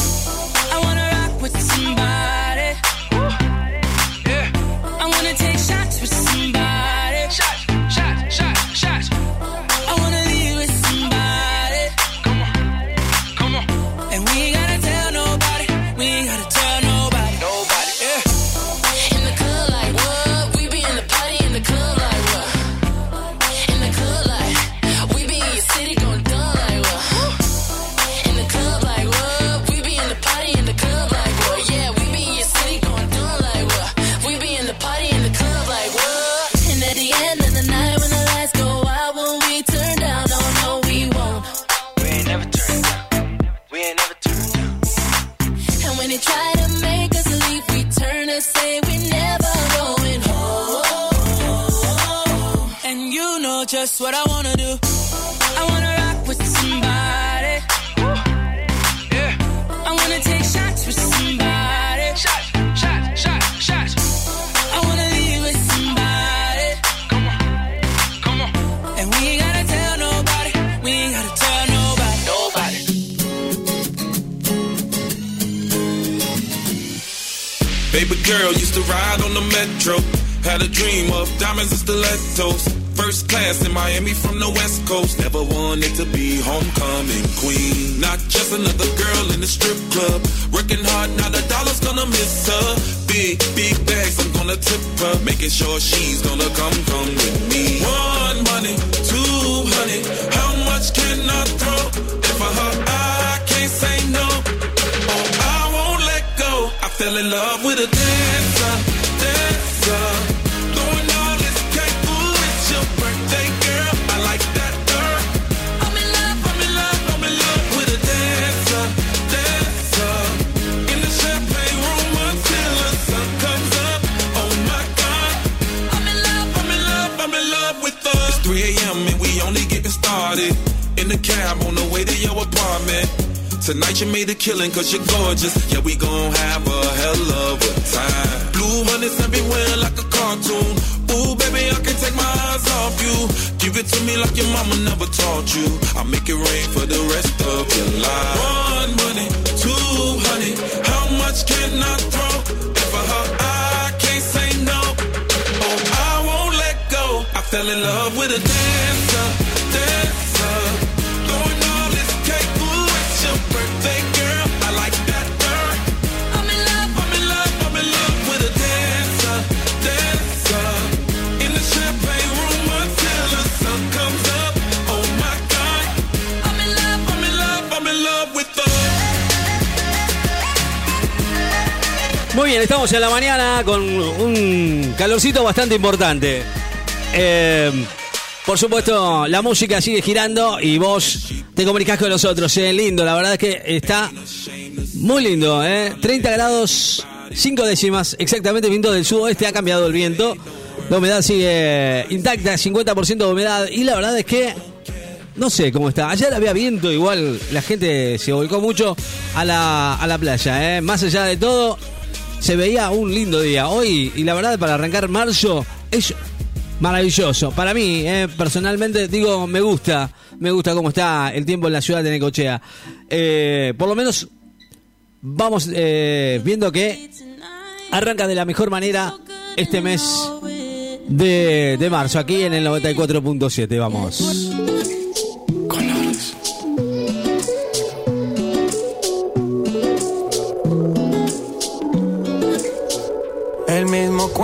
To ride on the metro. Had a dream of diamonds and stilettos. First class in Miami from the West Coast. Never wanted to be homecoming queen. Not just another girl in the strip club. Working hard, not a dollar's gonna miss her. Big, big bags, I'm gonna tip her. Making sure she's gonna come, come with me. One money, two honey. How much can I throw? Her, I fell in love with a dancer, dancer. Throwing all your birthday, girl. I like that, girl. I'm in love, I'm in love, I'm in love with a dancer, dancer. In the champagne room until the sun comes up. Oh my God. I'm in love, I'm in love, I'm in love with her. It's 3 a.m. and we only getting started. In the cab on the way to your apartment. Tonight you made a killing cause you're gorgeous. Yeah, we gon' have a hell of a time. Blue honey's everywhere like a cartoon. Ooh, baby, I can take my eyes off you. Give it to me like your mama never taught you. I'll make it rain for the rest of your life. One money, two honey. How much can I throw? And for I can't say no. Oh, I won't let go. I fell in love with a dancer, dancer. Muy bien, estamos en la mañana con un calorcito bastante importante. Eh, por supuesto, la música sigue girando y vos te comunicás con nosotros. Es lindo, la verdad es que está muy lindo. ¿eh? 30 grados, 5 décimas, exactamente, viento del sudoeste. Ha cambiado el viento. La humedad sigue intacta, 50% de humedad. Y la verdad es que no sé cómo está. Ayer había viento, igual la gente se volcó mucho a la, a la playa. ¿eh? Más allá de todo, se veía un lindo día. Hoy, y la verdad, para arrancar marzo, es maravilloso. Para mí, ¿eh? personalmente, digo, me gusta. Me gusta cómo está el tiempo en la ciudad de Necochea. Eh, por lo menos, vamos eh, viendo que arranca de la mejor manera este mes de, de marzo, aquí en el 94.7. Vamos.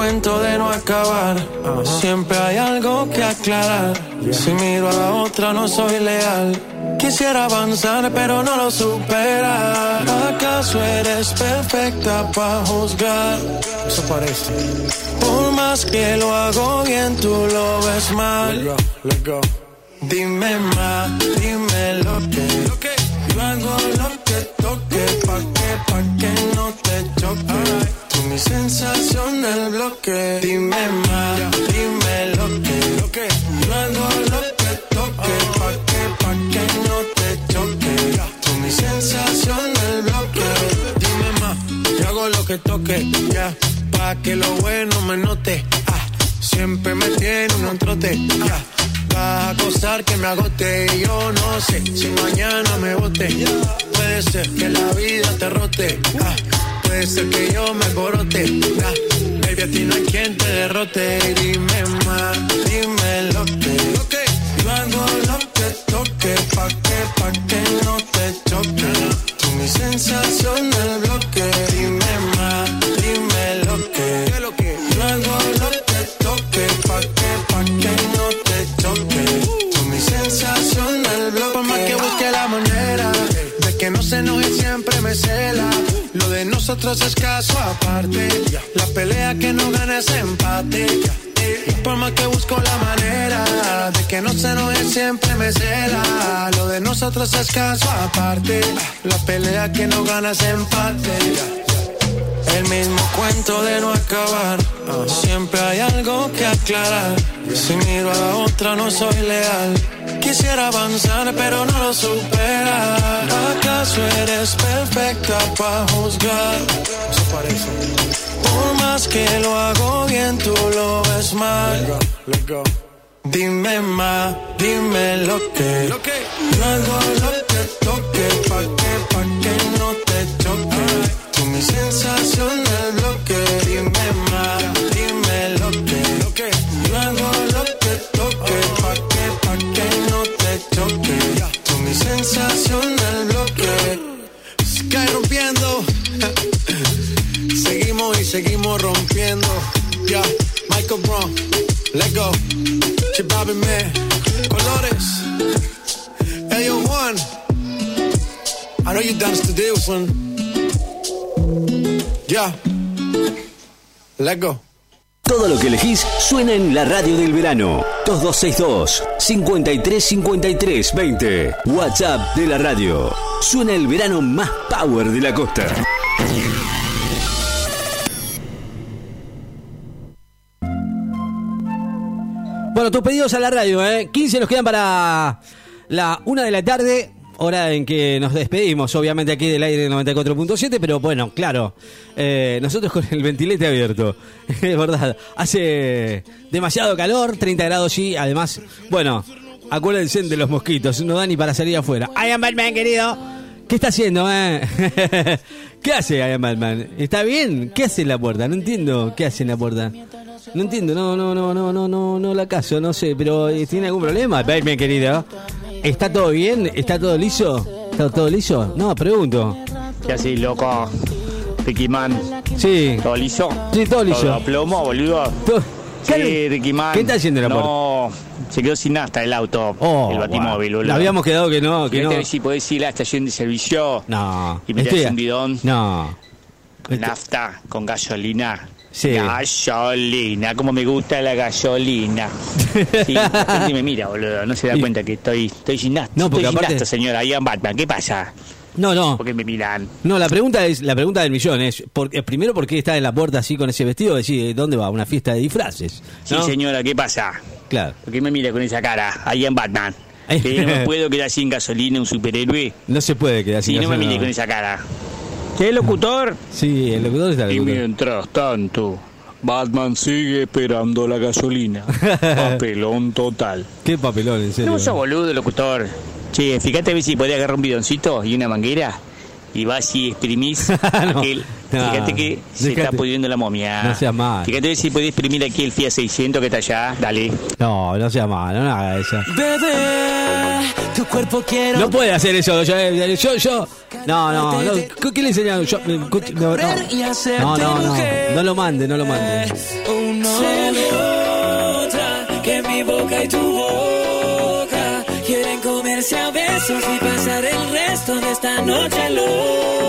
Cuento de no acabar. Siempre hay algo que aclarar. Si miro a la otra, no soy leal. Quisiera avanzar, pero no lo supera. ¿Acaso eres perfecta para juzgar? Eso parece. Por más que lo hago bien, tú lo ves mal. Dime más, dime lo que. Yo hago lo que toque, pa' que, pa' que no te choque. Tú mi sensación del bloque. Dime más, dime lo que. Yo hago lo que toque, pa' que, pa' que no te choque. Tú mi sensación del bloque. Dime más, yo hago lo que toque, ya. Pa' que lo bueno me note. Ah, siempre me tiene un trote, ya. A acosar que me agote y yo no sé si mañana me bote. Puede ser que la vida te rote. ah, puede ser que yo me corote. ah, baby, a no hay quien te derrote. Dime más, dime lo que. Yo hago lo que toque, pa' que, pa' que no te choque. Tú mi sensación del bloque. Dime más, dime lo que. Yo hago nosotros es caso aparte. La pelea que no gana es empate. Por más que busco la manera de que no se enoje siempre me cela. Lo de nosotros es caso aparte. La pelea que no gana es empate. El mismo cuento de no acabar. Siempre hay algo que aclarar. Si miro a la otra no soy leal. Quisiera avanzar pero no lo supera. ¿Acaso eres perfecta para juzgar? Eso parece. Por más que lo hago bien, tú lo ves mal. Dime más, dime lo que. Yo hago lo que toque, pa' que, pa' que no te choque. Mi sensación del bloque. Dime más, dime lo que. Yo hago lo que toque, pa' que, pa' que no te choque. Tú mi sensación del bloque. Sky rompiendo. seguimos y seguimos rompiendo. Ya, Michael Brown, let go. Chip Bobby Man, Colores. Hey, yo, Juan. I know you dance to this one. Ya, let go. Todo lo que elegís suena en la radio del verano. 2262 5353 20. WhatsApp de la radio. Suena el verano más power de la costa. Bueno, tus pedidos a la radio, ¿eh? 15 nos quedan para la una de la tarde, hora en que nos despedimos, obviamente aquí del aire 94.7, pero bueno, claro, eh, nosotros con el ventilete abierto, es verdad, hace demasiado calor, 30 grados y además, bueno, acuérdense de los mosquitos, no da ni para salir afuera. I am Batman, querido. ¿Qué está haciendo, eh? ¿Qué hace I am Batman? ¿Está bien? ¿Qué hace en la puerta? No entiendo. ¿Qué hace en la puerta? No entiendo, no, no, no, no, no, no, no la caso, no sé, pero eh, ¿tiene algún problema? Batman, querido. ¿Está todo bien? ¿Está todo liso? ¿Está todo liso? No, pregunto. ¿Qué así, loco? Ricky Man. Sí. ¿Todo liso? Sí, todo liso. ¿Todo plomo, boludo? Sí, Ricky Man. ¿Qué está haciendo en la No, se quedó sin nafta el auto, el batimóvil, guau. boludo. Habíamos quedado que no, que no. si podés ir a la estación de servicio No. y Estoy- un bidón. No. Nafta con gasolina. Sí. Gasolina, como me gusta la gasolina. Sí, la gente me mira, boludo. No se da cuenta que estoy, estoy sin nafta. No, porque estoy aparte- señora. Ian Batman, ¿qué pasa? No, no. ¿Por qué me miran? No, la pregunta es la pregunta del millón es por- primero por qué está en la puerta así con ese vestido, decir, ¿dónde va? Una fiesta de disfraces. Sí, ¿no? señora, ¿qué pasa? Claro. ¿Por qué me mira con esa cara? Ian Batman. Que no me puedo quedar sin gasolina, un superhéroe. No se puede quedar Si sin no me gasolina. mire con esa cara. ¿Qué locutor? Sí, el locutor está el Y locutor. mientras tanto, Batman sigue esperando la gasolina. Papelón total. Qué papelón, en serio. No sos boludo, locutor. Che, fíjate a ver si podés agarrar un bidoncito y una manguera y vas y exprimís aquel. no, fíjate que se está pudriendo la momia. No seas mal. Fíjate si podés exprimir aquí el Fiat 600 que está allá. Dale. No, no sea malo, no haga eso. Bebé, tu cuerpo quiero. No puede hacer eso. Yo, yo, yo. No, no, no. ¿Qué le enseñaron? Yo, eh, no, no. No, no, no. No lo mande, no lo mande. Uno se nota que mi boca y tu boca quieren comerse a besos y pasar resto de esta noche loca.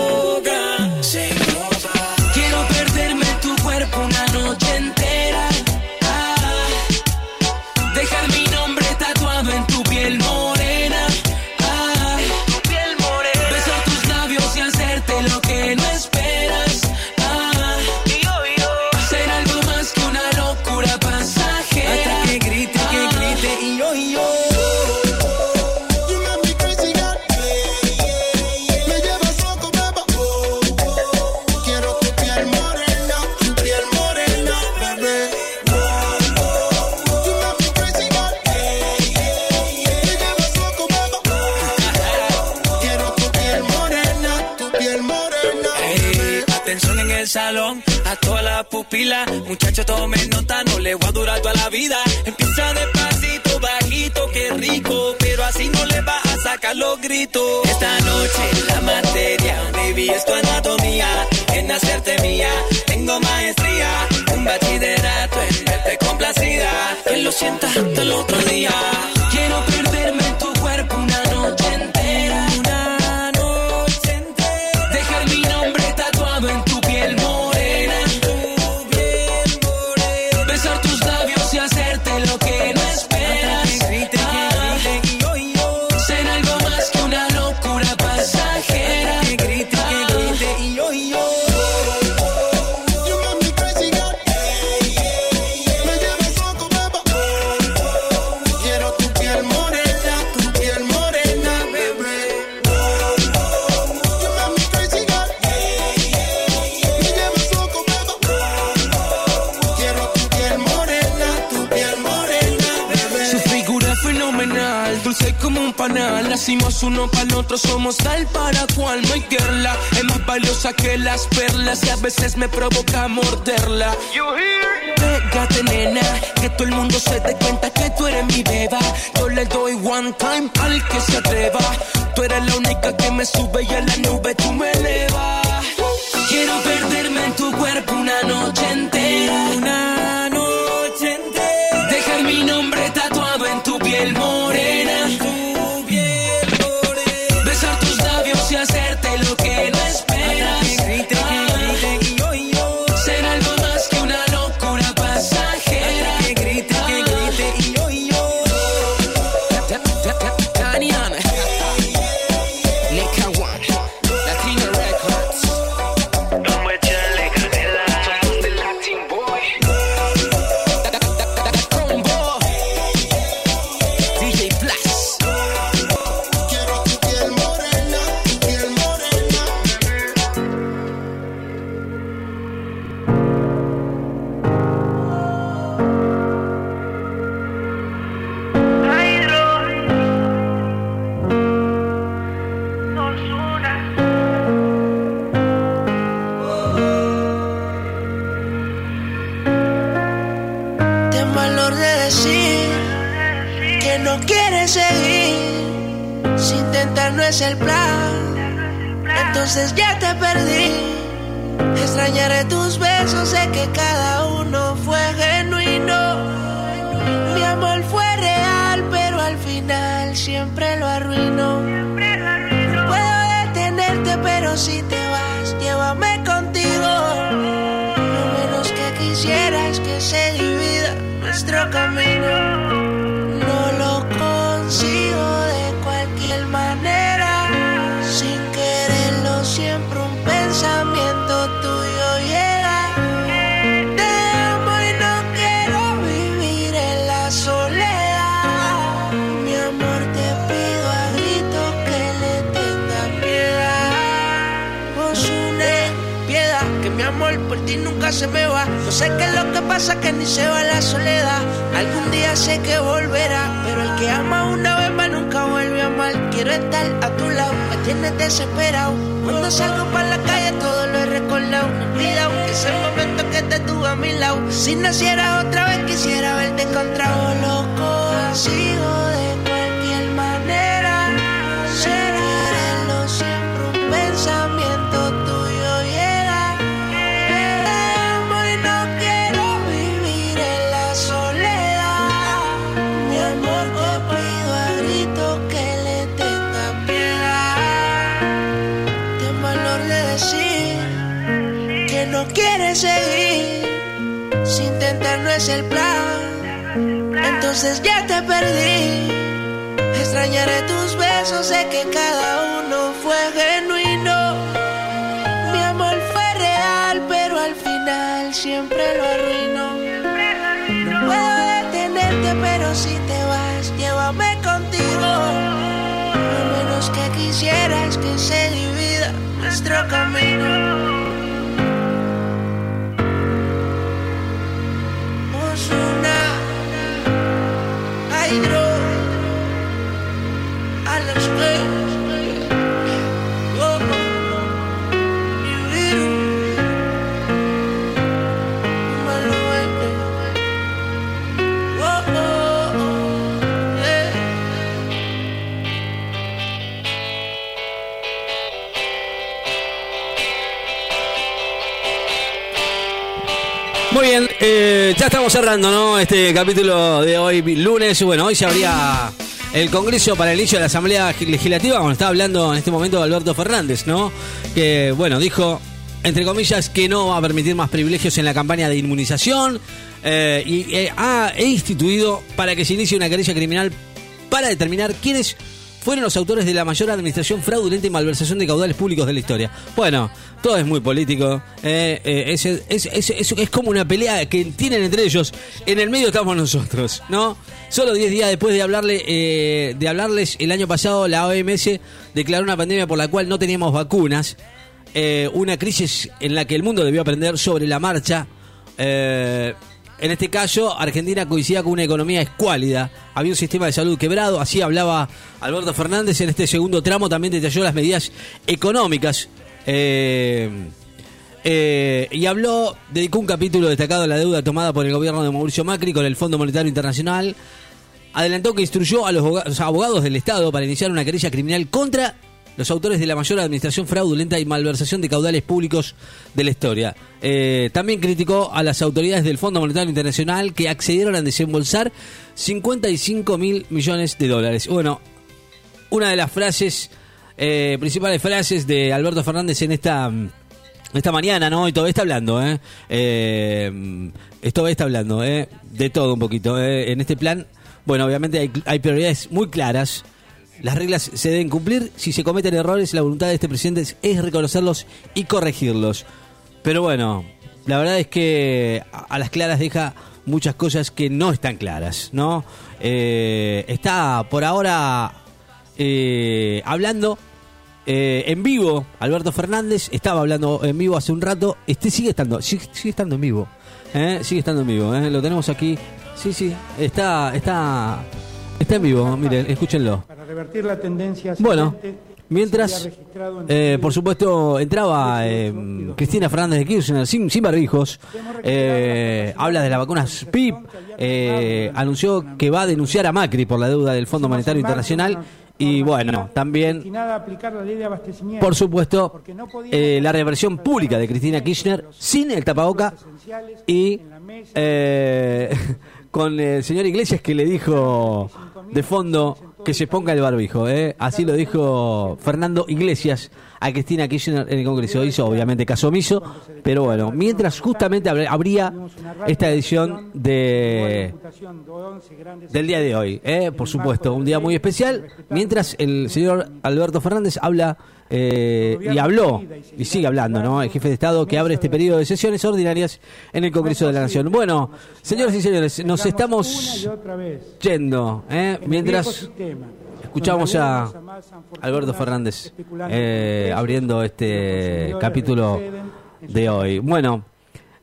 Salón, a toda la pupila. Muchachos, tomen nota, no le voy a durar toda la vida. Empieza despacito, bajito, qué rico. Pero así no le va a sacar los gritos. Esta noche la materia, baby, es tu anatomía. En hacerte mía, tengo maestría. Un bachillerato en verte complacida. Que lo sientas hasta el otro día. Quiero perderme en tu Nacimos uno para nosotros, somos tal para cual. No hay guerra, es más valiosa que las perlas y a veces me provoca morderla. Pégate, nena, que todo el mundo se dé cuenta que tú eres mi beba. Yo le doy one time al que se atreva. Tú eres la única que me sube y a la nube tú me elevas. Quiero perderme en tu cuerpo una noche entera. Ya te perdí. Extrañaré tus besos, sé que sé qué es lo que pasa, que ni se va la soledad. Algún día sé que volverá, pero el que ama una vez más nunca vuelve a amar. Quiero estar a tu lado, me tienes desesperado. Cuando salgo para la calle todo lo he recordado. No he olvidado ese momento que te tuve a mi lado. Si nacieras otra vez quisiera verte encontrado. Lo consigo de el plan, entonces ya te perdí. Extrañaré tus besos, sé que cada uno fue genuino. Mi amor fue real, pero al final siempre lo arruinó. No puedo detenerte, pero si te vas, llévame contigo. Lo menos que quisieras que se divida nuestro camino. Ya estamos cerrando, ¿no? Este capítulo de hoy, lunes. Bueno, hoy se abría el Congreso para el inicio de la Asamblea Legislativa, cuando está hablando en este momento Alberto Fernández, ¿no? Que, bueno, dijo, entre comillas, que no va a permitir más privilegios en la campaña de inmunización eh, y eh, ha instituido para que se inicie una querella criminal para determinar quiénes fueron los autores de la mayor administración fraudulenta y malversación de caudales públicos de la historia. Bueno, todo es muy político. eh, eh, es, como una pelea que tienen entre ellos. En el medio estamos nosotros, ¿no? Solo 10 días después de hablarle eh, de hablarles, el año pasado la OMS declaró una pandemia por la cual no teníamos vacunas. eh, una crisis en la que el mundo debió aprender sobre la marcha. En este caso, Argentina coincidía con una economía escuálida. Había un sistema de salud quebrado. Así hablaba Alberto Fernández. En este segundo tramo también detalló las medidas económicas. Eh, eh, y habló, dedicó un capítulo destacado a la deuda tomada por el gobierno de Mauricio Macri con el Fondo Monetario Internacional. Adelantó que instruyó a los abogados del Estado para iniciar una querella criminal contra los autores de la mayor administración fraudulenta y malversación de caudales públicos de la historia. Eh, también criticó a las autoridades del Fondo Monetario Internacional que accedieron a desembolsar 55 mil millones de dólares. Bueno, una de las frases, eh, principales frases de Alberto Fernández en esta, mm, esta mañana, ¿no? Y todavía está hablando, ¿eh? eh esto está hablando, ¿eh? De todo un poquito. En este plan, bueno, obviamente hay, hay prioridades muy claras. Las reglas se deben cumplir. Si se cometen errores, la voluntad de este presidente es, reconocerlos y corregirlos. Pero bueno, la verdad es que a, a las claras deja muchas cosas que no están claras, ¿no? Eh, está por ahora eh, hablando eh, en vivo. Alberto Fernández estaba hablando en vivo hace un rato. Este sigue estando, sigue, sigue estando en vivo. ¿eh? Sigue estando en vivo. ¿eh? Lo tenemos aquí. Sí, sí. Está, está, está en vivo. Miren, escúchenlo. Revertir la tendencia Bueno, mientras, eh, por supuesto, entraba eh, Cristina Fernández de Kirchner sin, sin barbijos, eh, habla de las vacunas PIP, eh, anunció que va a denunciar a Macri por la deuda del Fondo Monetario Internacional y bueno, también, por supuesto, eh, la reversión pública de Cristina Kirchner sin el tapaboca y eh, con el señor Iglesias que le dijo de fondo que se ponga el barbijo. ¿eh? Así lo dijo Fernando Iglesias a Cristina Kirchner en el Congreso. Hizo obviamente caso omiso, pero bueno, mientras justamente habr- habría esta edición de del día de hoy, ¿eh? por supuesto, un día muy especial, mientras el señor Alberto Fernández habla eh, y habló, y sigue hablando, ¿no? El jefe de Estado que abre este periodo de sesiones ordinarias en el Congreso de la Nación. Bueno, señoras y señores, nos estamos yendo, ¿eh? mientras escuchamos a Alberto Fernández eh, abriendo este capítulo de hoy. Bueno,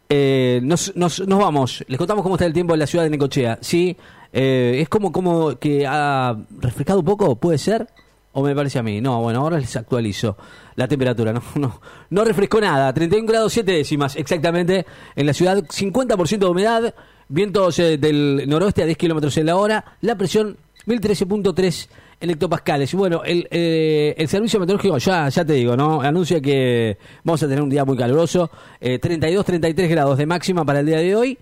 eh, nos, vamos. Les contamos cómo está el tiempo en la ciudad de Necochea. ¿Sí? Eh, es como, como que ha refrescado un poco, ¿puede ser? ¿O me parece a mí? No, bueno, ahora les actualizo la temperatura. No, no, no refrescó nada. 31 grados 7 décimas exactamente en la ciudad. 50% de humedad. Vientos del noroeste a 10 kilómetros en la hora. La presión 1013.3 en. Y bueno, el, eh, el servicio meteorológico, ya, ya te digo, ¿no? Anuncia que vamos a tener un día muy caluroso. Eh, 32, 33 grados de máxima para el día de hoy.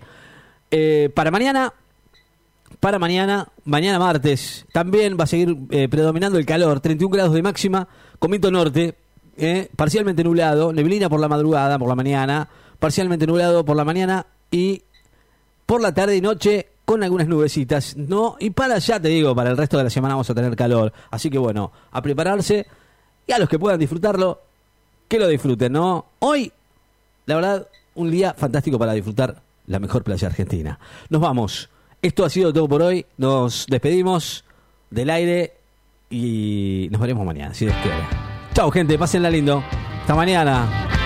Eh, para mañana, para mañana, mañana martes, también va a seguir eh, predominando el calor, 31 grados de máxima, con viento norte, eh, parcialmente nublado, neblina por la madrugada, por la mañana, parcialmente nublado por la mañana y por la tarde y noche con algunas nubecitas, ¿no? Y para allá te digo, para el resto de la semana vamos a tener calor, así que bueno, a prepararse y a los que puedan disfrutarlo, que lo disfruten, ¿no? Hoy, la verdad, un día fantástico para disfrutar la mejor playa argentina. Nos vamos. Esto ha sido todo por hoy. Nos despedimos del aire y nos veremos mañana, si Dios quiere. Chao, gente. Pásenla lindo. Hasta mañana.